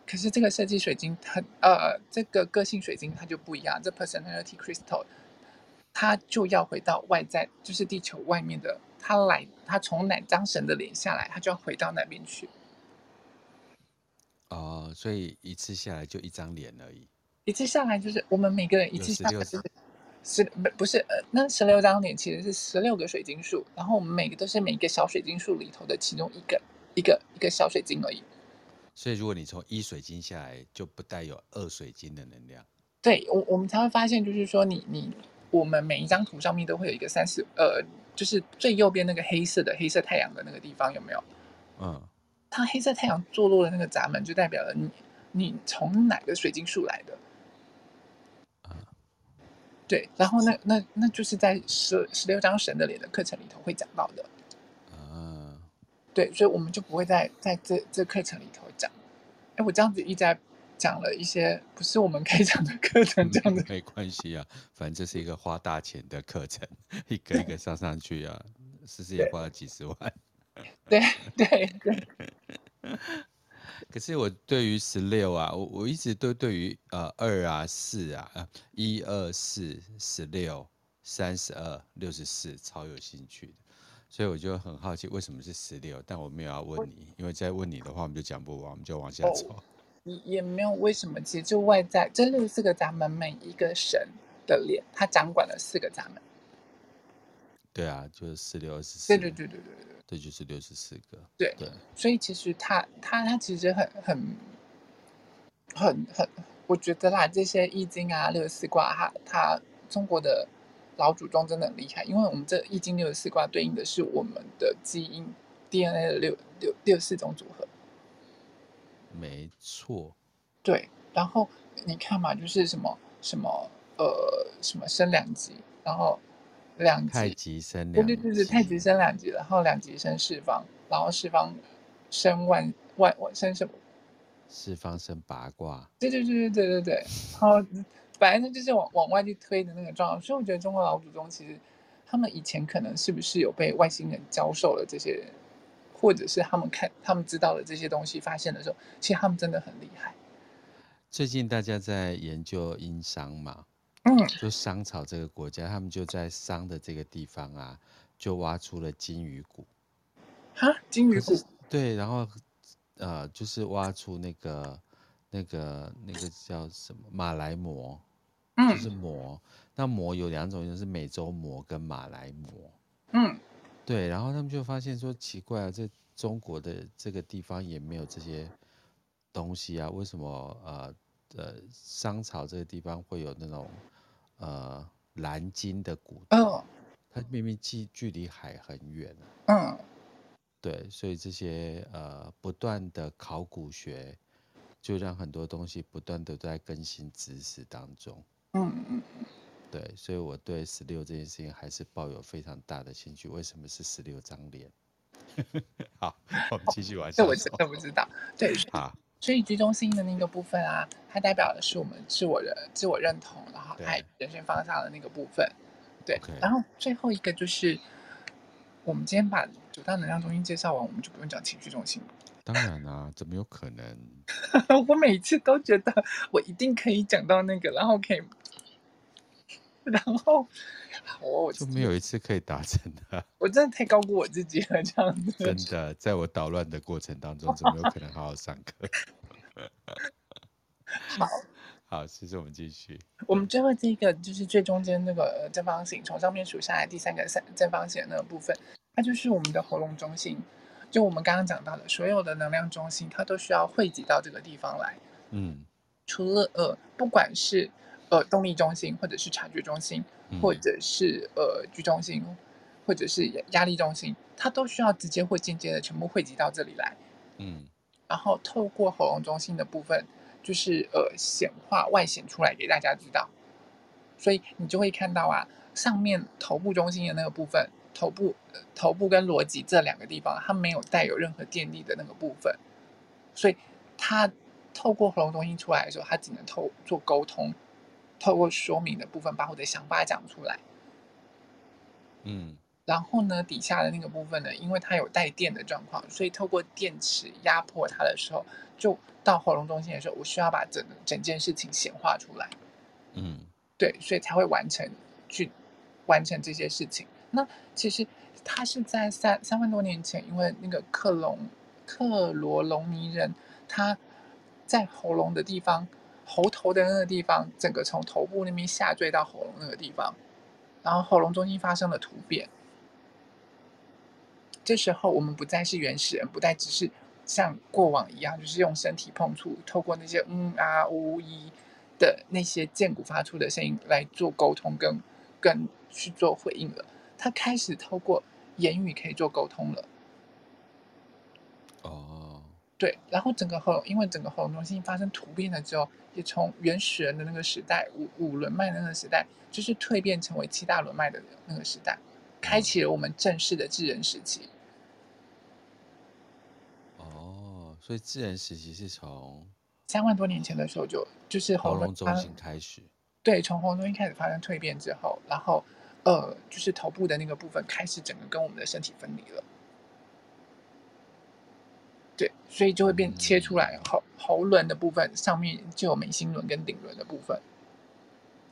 可是这个设计水晶它呃，这个个性水晶它就不一样，这 personality crystal，它就要回到外在，就是地球外面的，他来，他从哪张神的脸下来，他就要回到那边去。哦，所以一次下来就一张脸而已。一次下来就是我们每个人一次下来就是。十不不是呃，那十六张脸其实是十六个水晶树，然后我们每个都是每一个小水晶树里头的其中一个一个一个小水晶而已。所以如果你从一水晶下来，就不带有二水晶的能量。对，我我们才会发现，就是说你你我们每一张图上面都会有一个三十呃，就是最右边那个黑色的黑色太阳的那个地方有没有？嗯，它黑色太阳坐落的那个闸门，就代表了你你从哪个水晶树来的。对，然后那那那就是在十十六张神的脸的课程里头会讲到的，啊，对，所以我们就不会在在这这课程里头讲。哎，我这样子一直在讲了一些不是我们该讲的课程，这样子、嗯、没关系啊，反正这是一个花大钱的课程，一个一个上上去啊，思思也花了几十万？对对对。可是我对于十六啊，我我一直都对于呃二啊四啊呃一二四十六三十二六十四超有兴趣的，所以我就很好奇为什么是十六，但我没有要问你，因为再问你的话我们就讲不完，我们就往下走。也没有为什么，其实就外在这六十四个闸门，每一个神的脸，他掌管了四个闸门。对啊，就是四六二十四。对对对对对对。这就是六十四个，对对，所以其实他他他其实很很很很，我觉得啦，这些易经啊、六十四卦，他他中国的老祖宗真的很厉害，因为我们这易经六十四卦对应的是我们的基因 DNA 的六六六四种组合，没错，对，然后你看嘛，就是什么什么呃什么升两级，然后。两太极升两极，对对对，太极升两级，然后两级升四方，然后四方升万万万升什么？四方升八卦。对对对对对对对。然后反正就是往往外去推的那个状况，所以我觉得中国老祖宗其实他们以前可能是不是有被外星人教授了这些，或者是他们看他们知道了这些东西，发现的时候，其实他们真的很厉害。最近大家在研究殷商嘛？嗯，就商朝这个国家，他们就在商的这个地方啊，就挖出了金鱼骨。哈，金鱼骨？对，然后呃，就是挖出那个那个那个叫什么马来貘，就是貘。那貘有两种，就是美洲貘跟马来貘。嗯，对，然后他们就发现说奇怪啊，这中国的这个地方也没有这些东西啊，为什么呃呃商朝这个地方会有那种呃蓝金的古董？哦，它明明距距离海很远。嗯，对，所以这些呃不断的考古学，就让很多东西不断的在更新知识当中。嗯嗯。对，所以我对十六这件事情还是抱有非常大的兴趣。为什么是十六张脸？好，我们继续往下。这我真的不知道。对，好。所以居中心的那个部分啊，它代表的是我们自我的自我认同，然后还人生方向的那个部分。对。okay. 然后最后一个就是，我们今天把九大能量中心介绍完，我们就不用讲情绪中心了。当然啊，怎么有可能？我每次都觉得我一定可以讲到那个，然后可以。然后，我就没有一次可以达成的。我真的太高估我自己了，这样子。真的，在我捣乱的过程当中，怎么有可能好好上课？好，好，谢谢我们继续。我们最后这个就是最中间那个正方形，从上面数下来第三个三正方形的那个部分，它就是我们的喉咙中心。就我们刚刚讲到的，所有的能量中心，它都需要汇集到这个地方来。嗯，除了呃，不管是。呃，动力中心，或者是察觉中心，或者是呃居中心，或者是压力中心，它都需要直接或间接的全部汇集到这里来。嗯，然后透过喉咙中心的部分，就是呃显化外显出来给大家知道。所以你就会看到啊，上面头部中心的那个部分，头部、呃、头部跟逻辑这两个地方，它没有带有任何电力的那个部分，所以它透过喉咙中心出来的时候，它只能透做沟通。透过说明的部分，把我的想法讲出来。嗯，然后呢，底下的那个部分呢，因为它有带电的状况，所以透过电池压迫它的时候，就到喉咙中心的时候，我需要把整整件事情显化出来。嗯，对，所以才会完成去完成这些事情。那其实它是在三三万多年前，因为那个克隆克罗隆尼人，他在喉咙的地方。喉头的那个地方，整个从头部那边下坠到喉咙那个地方，然后喉咙中心发生了突变。这时候我们不再是原始人，不再只是像过往一样，就是用身体碰触，透过那些嗯啊呜咦的那些剑骨发出的声音来做沟通，跟跟去做回应了。他开始透过言语可以做沟通了。哦，对，然后整个喉咙，因为整个喉咙中心发生突变了之后。也从原始人的那个时代，五五轮脉的那个时代，就是蜕变成为七大轮脉的那个时代，开启了我们正式的智人时期。哦，所以智人时期是从三万多年前的时候就就是喉咙中心开始。对，从喉咙中心开始发生蜕变之后，然后呃，就是头部的那个部分开始整个跟我们的身体分离了。对，所以就会变切出来喉喉轮的部分，上面就有眉心轮跟顶轮的部分，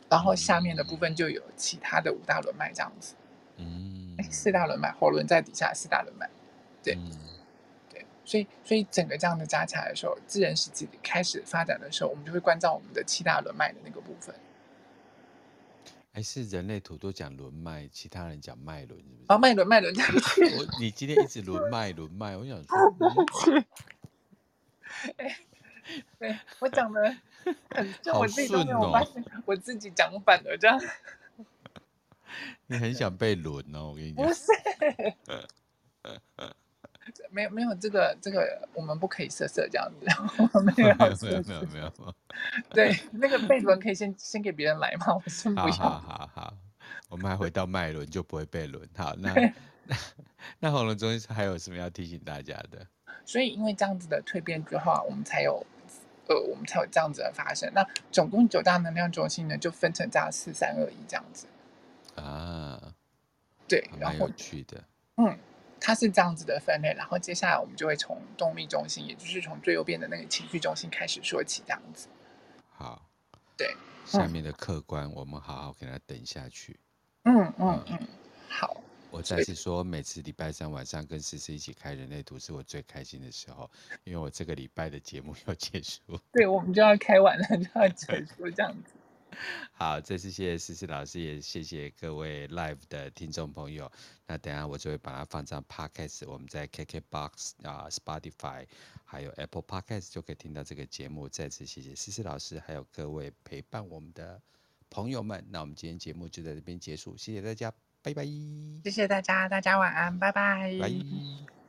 然后下面的部分就有其他的五大轮脉这样子。嗯，四大轮脉，喉轮在底下，四大轮脉。对，嗯、对，所以所以整个这样的加起来的时候，自然时期开始发展的时候，我们就会关照我们的七大轮脉的那个部分。还是人类土都讲轮脉，其他人讲脉轮，是不是？哦，脉轮，脉轮，对不起。我你今天一直轮脉，轮脉，我想说。哎，对我讲的很顺，我自己都没有发现，哦、我自己讲反了，这样。你很想被轮哦，我跟你讲。不是。没有没有这个这个，我们不可以色色这样子。没有没有没有没有。对，那个背轮可以先先给别人来吗？我先不要。好好我们还回到脉轮就不会被轮。好，那 那那喉咙中心还有什么要提醒大家的？所以因为这样子的蜕变之后，我们才有呃，我们才有这样子的发生。那总共九大能量中心呢，就分成这样四三二一这样子。啊，对，然后蛮有趣的，嗯。它是这样子的分类，然后接下来我们就会从动力中心，也就是从最右边的那个情绪中心开始说起，这样子。好，对，下面的客观我们好好给他等下去。嗯嗯嗯，好。我再次说，每次礼拜三晚上跟思思一起开人类图是我最开心的时候，因为我这个礼拜的节目要结束。对，我们就要开完了，就要结束这样子。好，这次谢谢思思老师，也谢谢各位 live 的听众朋友。那等下我就会把它放上 podcast，我们在 KKBOX 啊、Spotify 还有 Apple Podcast 就可以听到这个节目。再次谢谢思思老师，还有各位陪伴我们的朋友们。那我们今天节目就在这边结束，谢谢大家，拜拜。谢谢大家，大家晚安，拜拜。拜。